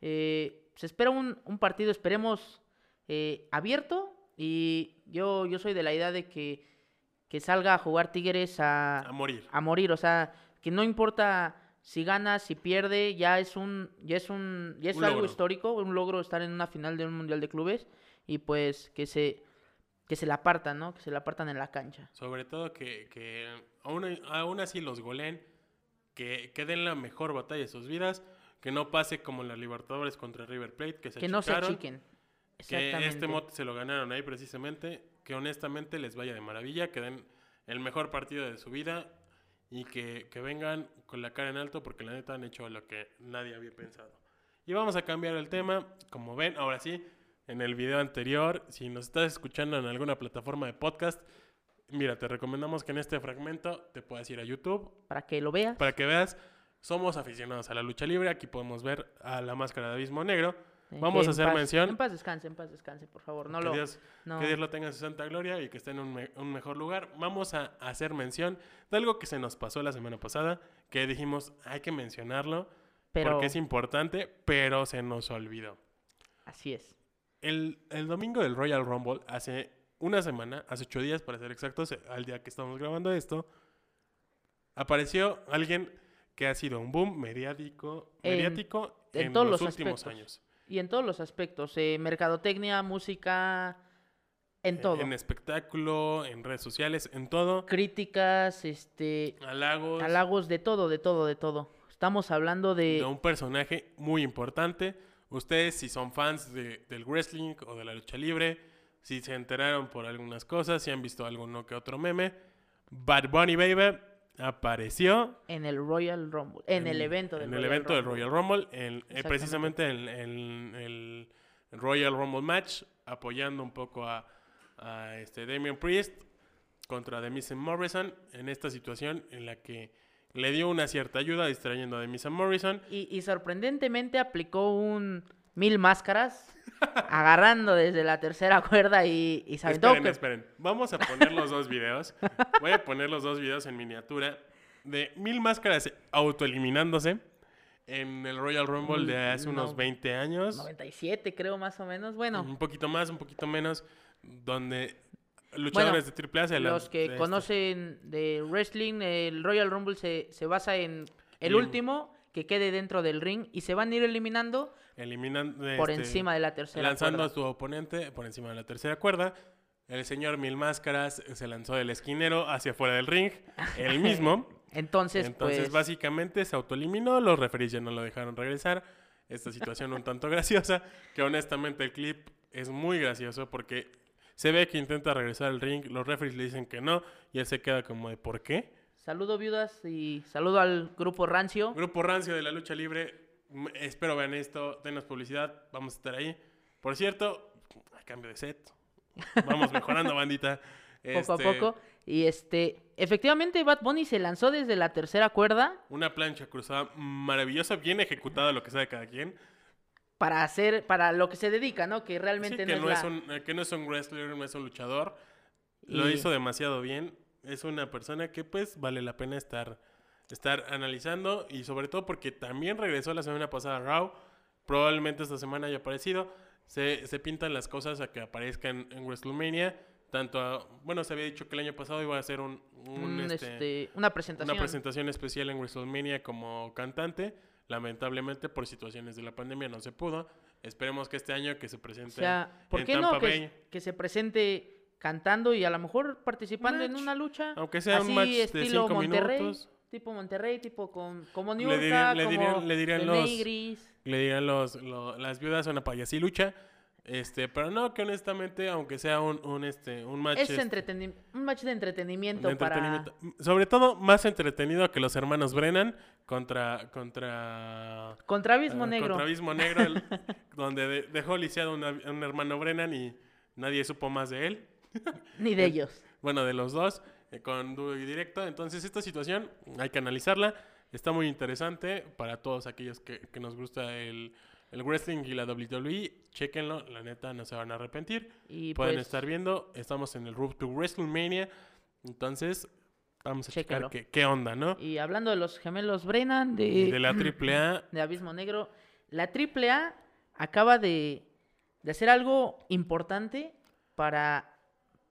Eh, se espera un, un partido, esperemos, eh, abierto. Y yo, yo soy de la idea de que, que salga a jugar Tigres a, a morir. a morir. O sea, que no importa si gana, si pierde, ya es un, ya es un, ya es Un algo logro. histórico, un logro estar en una final de un mundial de clubes y pues que se, que se la apartan, ¿no? Que se la apartan en la cancha. Sobre todo que, que aún, aún así los goleen, que, que den la mejor batalla de sus vidas, que no pase como en la Libertadores contra River Plate, que se Que no se achiquen. Que este mote se lo ganaron ahí precisamente, que honestamente les vaya de maravilla, que den el mejor partido de su vida y que, que vengan con la cara en alto porque la neta han hecho lo que nadie había pensado. Y vamos a cambiar el tema, como ven, ahora sí, en el video anterior, si nos estás escuchando en alguna plataforma de podcast, mira, te recomendamos que en este fragmento te puedas ir a YouTube Para que lo veas. para que veas, somos aficionados a la lucha libre, aquí podemos ver a la máscara de Abismo Negro. Vamos a hacer paz- mención. En paz descanse, en paz descanse, por favor. No que, lo. Dios, no. que Dios lo tenga en su santa gloria y que esté en un, me- un mejor lugar. Vamos a hacer mención de algo que se nos pasó la semana pasada, que dijimos hay que mencionarlo pero porque es importante, pero se nos olvidó. así es. El, el domingo del Royal Rumble, hace una semana, hace ocho días para ser exactos, al día que estamos grabando esto, apareció alguien que ha sido un boom mediático, En- mediático en, en todos los, los últimos aspectos. años. Y en todos los aspectos. eh, mercadotecnia, música, en todo. En espectáculo, en redes sociales, en todo. Críticas, este. Halagos. halagos de todo, de todo, de todo. Estamos hablando de. de un personaje muy importante. Ustedes, si son fans de- del wrestling o de la lucha libre, si se enteraron por algunas cosas, si han visto alguno que otro meme, Bad Bunny Baby apareció En el Royal Rumble. En, el evento del en el Royal evento del Rumble. Royal Rumble, en- eh, precisamente en, en el Royal Rumble match, apoyando un poco a, a este Damian Priest contra and Morrison en esta situación en la que le dio una cierta ayuda distrayendo a and Morrison. Y, y sorprendentemente aplicó un mil máscaras, agarrando desde la tercera cuerda y, y se aventó Esperen, que- esperen. Vamos a poner los dos videos. Voy a poner los dos videos en miniatura de mil máscaras autoeliminándose en el Royal Rumble de hace unos No. 20 años. 97 creo más o menos. Bueno, Un poquito más, un poquito menos, donde luchadores de AAA se los que de conocen de wrestling, el Royal Rumble se, se basa en el último que quede dentro del ring y se van a ir eliminando eliminan por este, encima de la tercera lanzando cuerda. a su oponente por encima de la tercera cuerda. El señor Mil Máscaras se lanzó del esquinero hacia afuera del ring, [laughs] el mismo. Entonces, Entonces, pues, básicamente se autoeliminó, los referees ya no lo dejaron regresar. Esta situación un tanto [laughs] graciosa, que honestamente el clip es muy gracioso porque se ve que intenta regresar al ring, los referees le dicen que no y él se queda como de ¿por qué? Saludo viudas y saludo al grupo Rancio. Grupo Rancio de la Lucha Libre, espero vean esto, denos publicidad, vamos a estar ahí. Por cierto, a cambio de set, vamos [laughs] mejorando bandita. poco a Este, poco. Y este, efectivamente, Bad Bunny se lanzó desde la tercera cuerda Una plancha cruzada maravillosa, bien ejecutada lo que sabe cada quien. para hacer, para lo que se dedica, ¿no? Que Sí, realmente que, no, no es la- un, eh, que no es un wrestler, no es un luchador. Lo Y- hizo demasiado bien. Es una persona que pues vale la pena estar, estar analizando y sobre todo porque también regresó la semana pasada a Raw. Probablemente esta semana haya aparecido. Se, se pintan las cosas a que aparezca en, WrestleMania. Tanto, a- bueno, se había dicho que el año pasado iba a ser un, un, Un, este, este, una presentación. una presentación especial en WrestleMania como cantante. Lamentablemente, por situaciones de la pandemia, no se pudo. Esperemos que este año que se o presente sea, ¿por en qué no Tampa que, Bay. que se presente cantando y a lo mejor participando en una lucha? Aunque sea así un match de estilo 5 Monterrey, minutos, tipo Monterrey, tipo con, como New dirían- le como dirían- le dirían los- Negris. le dirán los, lo- las viudas una payasilucha. Este, pero no, que honestamente, aunque sea un, un, este, un match Es este, entreteni- un match de entretenimiento, entretenimiento, para sobre todo más entretenido que los hermanos Brennan contra contra contra Abismo eh, Negro. contra Abismo Negro, el- [laughs] donde de- dejó lisiado una- un hermano Brennan y nadie supo más de él. [laughs] Ni de ellos. Bueno, de los dos, eh, con duro y directo. Entonces, esta situación hay que analizarla. Está muy interesante para todos aquellos que, que nos gusta el, el wrestling y la WWE. Chequenlo, la neta, no se van a arrepentir. Y Pueden pues, estar viendo, estamos en el Road to WrestleMania. Entonces, vamos a checar qué, qué onda, ¿no? Y hablando de los gemelos Brennan, de, Y de la AAA, [clears throat] de Abismo Negro, la AAA acaba de, de hacer algo importante para,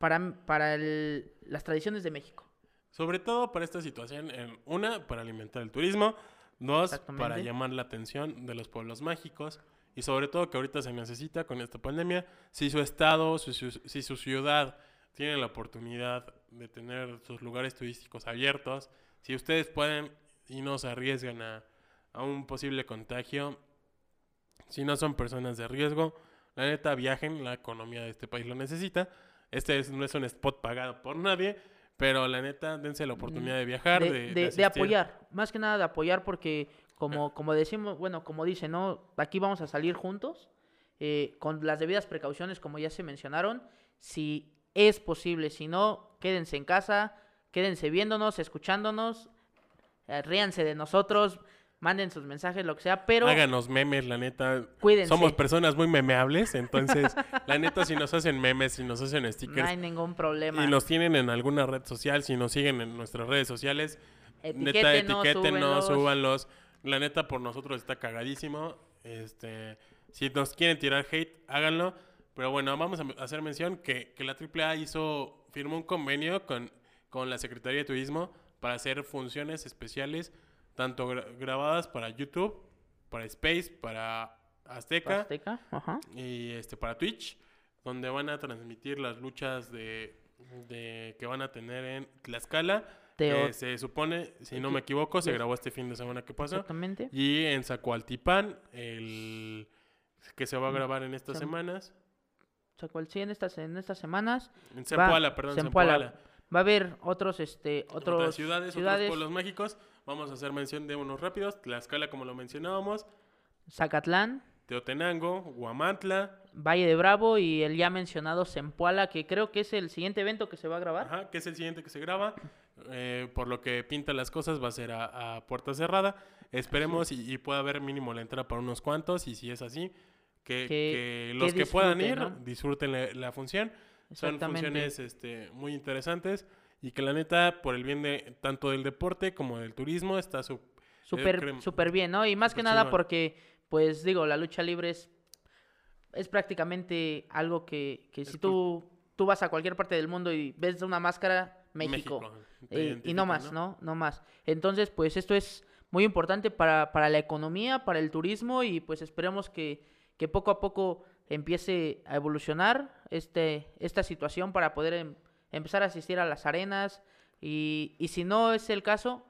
para, para el- las tradiciones de México. sobre todo para esta situación, en, una, para alimentar el turismo, dos, para llamar la atención de los pueblos mágicos, y sobre todo que ahorita se necesita con esta pandemia, si su estado, su- su- si su ciudad tiene la oportunidad de tener sus lugares turísticos abiertos, si ustedes pueden y no se arriesgan a, a un posible contagio, si no son personas de riesgo, la neta viajen, la economía de este país lo necesita. Este es- no es un spot pagado por nadie, pero la neta dense la oportunidad de viajar, de, de, de de- de asistir. apoyar, más que nada de apoyar porque como, como decimos, bueno, como dice, ¿no? Aquí vamos a salir juntos, eh, con las debidas precauciones, como ya se mencionaron, si es posible, si no, quédense en casa, quédense viéndonos, escuchándonos, eh, ríanse de nosotros, manden sus mensajes, lo que sea, pero Háganos memes, la neta. cuídense, Somos personas muy memeables, entonces, [laughs] la neta, si nos hacen memes, si nos hacen no stickers hay ningún problema. y nos tienen en alguna red social, si nos siguen en nuestras redes sociales, neta, Etiquétenos, súbanlos. La neta, por nosotros está cagadísimo. Este, si nos quieren tirar hate, háganlo. Pero bueno, vamos a hacer mención que, que la AAA hizo, firmó un convenio con, con la Secretaría de Turismo para hacer funciones especiales, tanto gra- grabadas para YouTube, para Space, para Azteca Azteca, ajá. y este para Twitch, donde van a transmitir las luchas de, de que van a tener en Tlaxcala. Teo- que se supone, si no me equivoco, se grabó este fin de semana que pasó. Exactamente. Y en Zacualtipán, el que se va a Mm, grabar en estas semanas. O sea, cual- sí, en estas, en estas semanas En Zempoala, perdón, Zempoala. Zempoala. va a haber otros, este, otros Otras ciudades, ciudades, otros pueblos mágicos. Vamos a hacer mención de unos rápidos. Tlaxcala, como lo mencionábamos. Zacatlán, Teotenango, Huamantla. Valle de Bravo y el ya mencionado Zempoala, que creo que es el siguiente evento que se va a grabar. Ajá, que es el siguiente que se graba. Eh, por lo que pinta las cosas, va a ser a, a puerta cerrada. Esperemos y, y pueda haber mínimo la entrada para unos cuantos. Y si es así, que, Que- que que los que puedan ir disfruten, ¿no? disfruten la, la función. Son funciones este, muy interesantes. Y que la neta, por el bien de tanto del deporte como del turismo, está. Súper crem- súper bien, ¿no? Y más que nada porque, pues digo, la lucha libre es, es prácticamente algo que, que si tú, tú vas a cualquier parte del mundo y ves una máscara, México. te Eh, y no más, ¿no? No más. Entonces, pues esto es muy importante para, para la economía, para el turismo y pues esperemos que, que poco a poco empiece a evolucionar este, esta situación para poder em- empezar a asistir a las arenas y, y si no es el caso,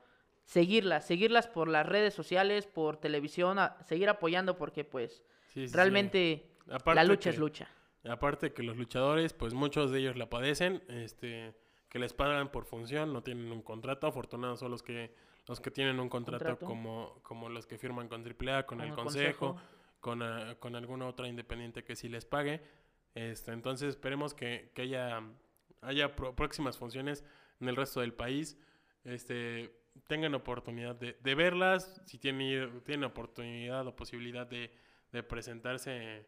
seguirlas, seguirlas por las redes sociales, por televisión, a- seguir apoyando porque pues Sí, sí, sí. realmente la lucha que- es lucha. Aparte que los luchadores, pues muchos de ellos la padecen, este, que les pagan por función, no tienen un contrato. Afortunados son los que los que tienen un contrato, Contrato. como como los que firman con AAA, con, Con el el consejo, consejo. con, ah, con alguna otra independiente que sí les pague. Este, entonces esperemos que, que haya haya próximas funciones en el resto del país. Este, tengan oportunidad de, de verlas, si tienen, tienen oportunidad o posibilidad de, de presentarse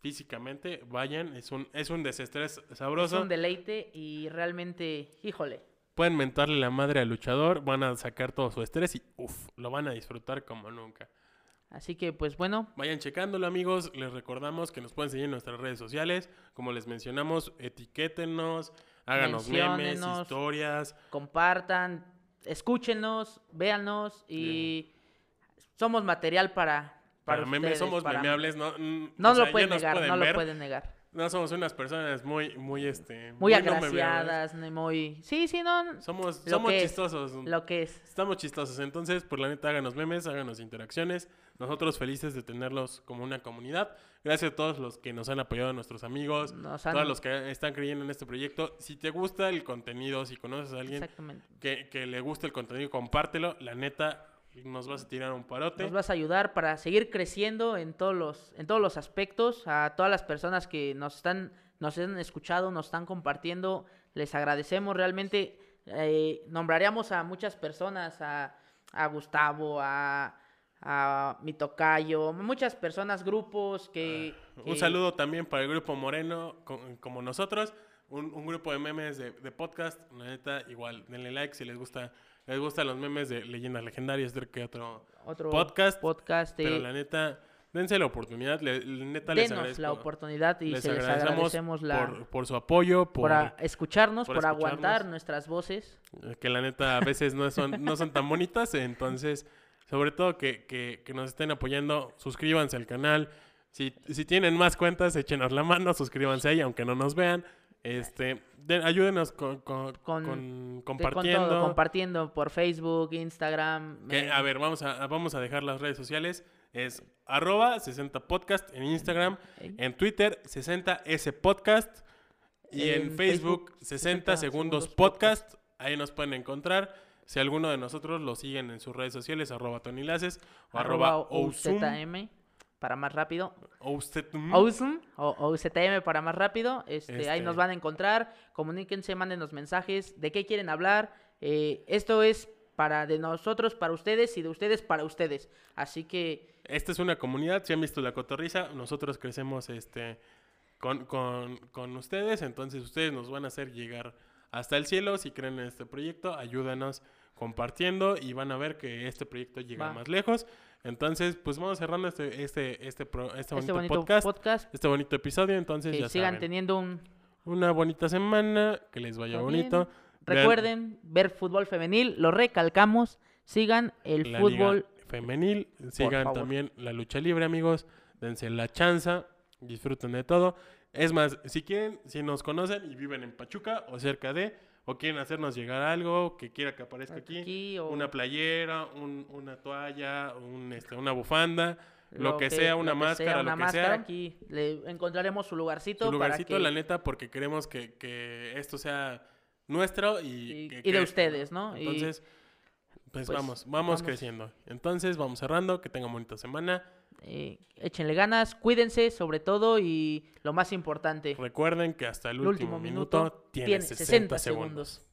físicamente, vayan, es un, es un desestrés Es sabroso. un deleite y realmente, híjole, Pueden mentarle la madre al luchador, van a sacar todo su estrés y uff, lo van a disfrutar como nunca. Así que, pues bueno, Vayan checándolo, amigos. Les recordamos que nos pueden seguir en nuestras redes sociales. Como les mencionamos, etiquétenos, háganos memes, historias. compartan, escúchenos, véanos y somos material para, para, Para, memes ustedes, somos para- memeables. No, No o sea, lo pueden negar, pueden no ver. lo pueden negar. No somos unas personas muy, muy, este... Muy no memeables. agraciadas, ni muy... Sí, sí, no, Somos, somos que es, chistosos. lo que es. Estamos chistosos. Entonces, por la neta, háganos memes, háganos interacciones. Nosotros felices de tenerlos como una comunidad. Gracias a todos los que nos han apoyado, nuestros amigos, Nos han- todos los que están creyendo en este proyecto. Si te gusta el contenido, si conoces a alguien que, que le gusta el contenido, compártelo. La neta, nos vas a tirar un parote. Nos vas a ayudar para seguir creciendo en todos los, en todos los aspectos. A todas las personas que nos están, nos han escuchado, nos están compartiendo, les agradecemos realmente. eh, nombraríamos a muchas personas, a, a Gustavo, a, a mi tocayo, muchas personas, grupos que... Un que- saludo también para el grupo Moreno, co- como nosotros. Un, un grupo de memes de, de podcast. La neta, igual, denle like si les gusta. Les gustan los memes de leyendas legendarias, creo que otro Otro podcast. podcast de- Pero la neta, dense la oportunidad. Le, le- neta les Denos agradezco. la oportunidad y les se les agradecemos la, por, por su apoyo, por, por a- escucharnos, por por, aguantar escucharnos. nuestras voces. eh, que la neta a veces no son, no son tan bonitas. Entonces, sobre todo que, que- que nos estén apoyando, suscríbanse al canal. Si, si tienen más cuentas, échenos la mano, suscríbanse ahí, aunque no nos vean. Este, de- ayúdenos con, con- Con- con- De- compartiendo. Con todo, compartiendo por Facebook, Instagram. Que, eh, a ver, vamos a, vamos a dejar las redes sociales. Es arroba 60podcast en Instagram, en Twitter 60S podcast y en, En Facebook, Facebook, 60 60 segundos segundos podcast. Ahí nos pueden encontrar. Si alguno de nosotros lo siguen en sus redes sociales, arroba Tony Laces o arroba OZM para más rápido. Ousum o OZM para más rápido. Este, Ahí Este. nos van a encontrar. Comuníquense, mándenos mensajes. ¿De qué quieren hablar? Eh, esto es para de nosotros, para ustedes y de ustedes para ustedes. Así que Esta es una comunidad, si han visto la cotorriza, nosotros crecemos este con, con, con ustedes, entonces ustedes nos van a hacer llegar hasta el cielo si creen en este proyecto, ayúdanos compartiendo y van a ver que este proyecto llega Va. más lejos. Entonces, pues vamos cerrando este, este, este, pro- este este bonito, bonito podcast, podcast, este bonito episodio, entonces que ya sigan saben. teniendo un... Una bonita semana, que les vaya Está bonito. Vean Recuerden ver fútbol femenil, lo recalcamos. Sigan el la fútbol femenil, sigan también la lucha libre, amigos, dense la chanza, disfruten de todo. Es más, si quieren, si nos conocen y viven en Pachuca o cerca de, o quieren hacernos llegar algo que quiera que aparezca aquí, aquí o una playera, un- una toalla, un, este, una bufanda, lo, lo que, sea, una máscara, sea, una lo que máscara, sea. Aquí le encontraremos su lugarcito, Su lugarcito, para que, la neta, porque queremos que, que esto sea nuestro y, y, que y de ustedes, ¿no? Y, Entonces, pues, pues, vamos, vamos, vamos. creciendo. Entonces, vamos cerrando, que tengan bonita semana. Eh, échenle ganas, cuídense sobre todo y lo más importante. Recuerden que hasta el, último, minuto, minuto tiene, 60, segundos.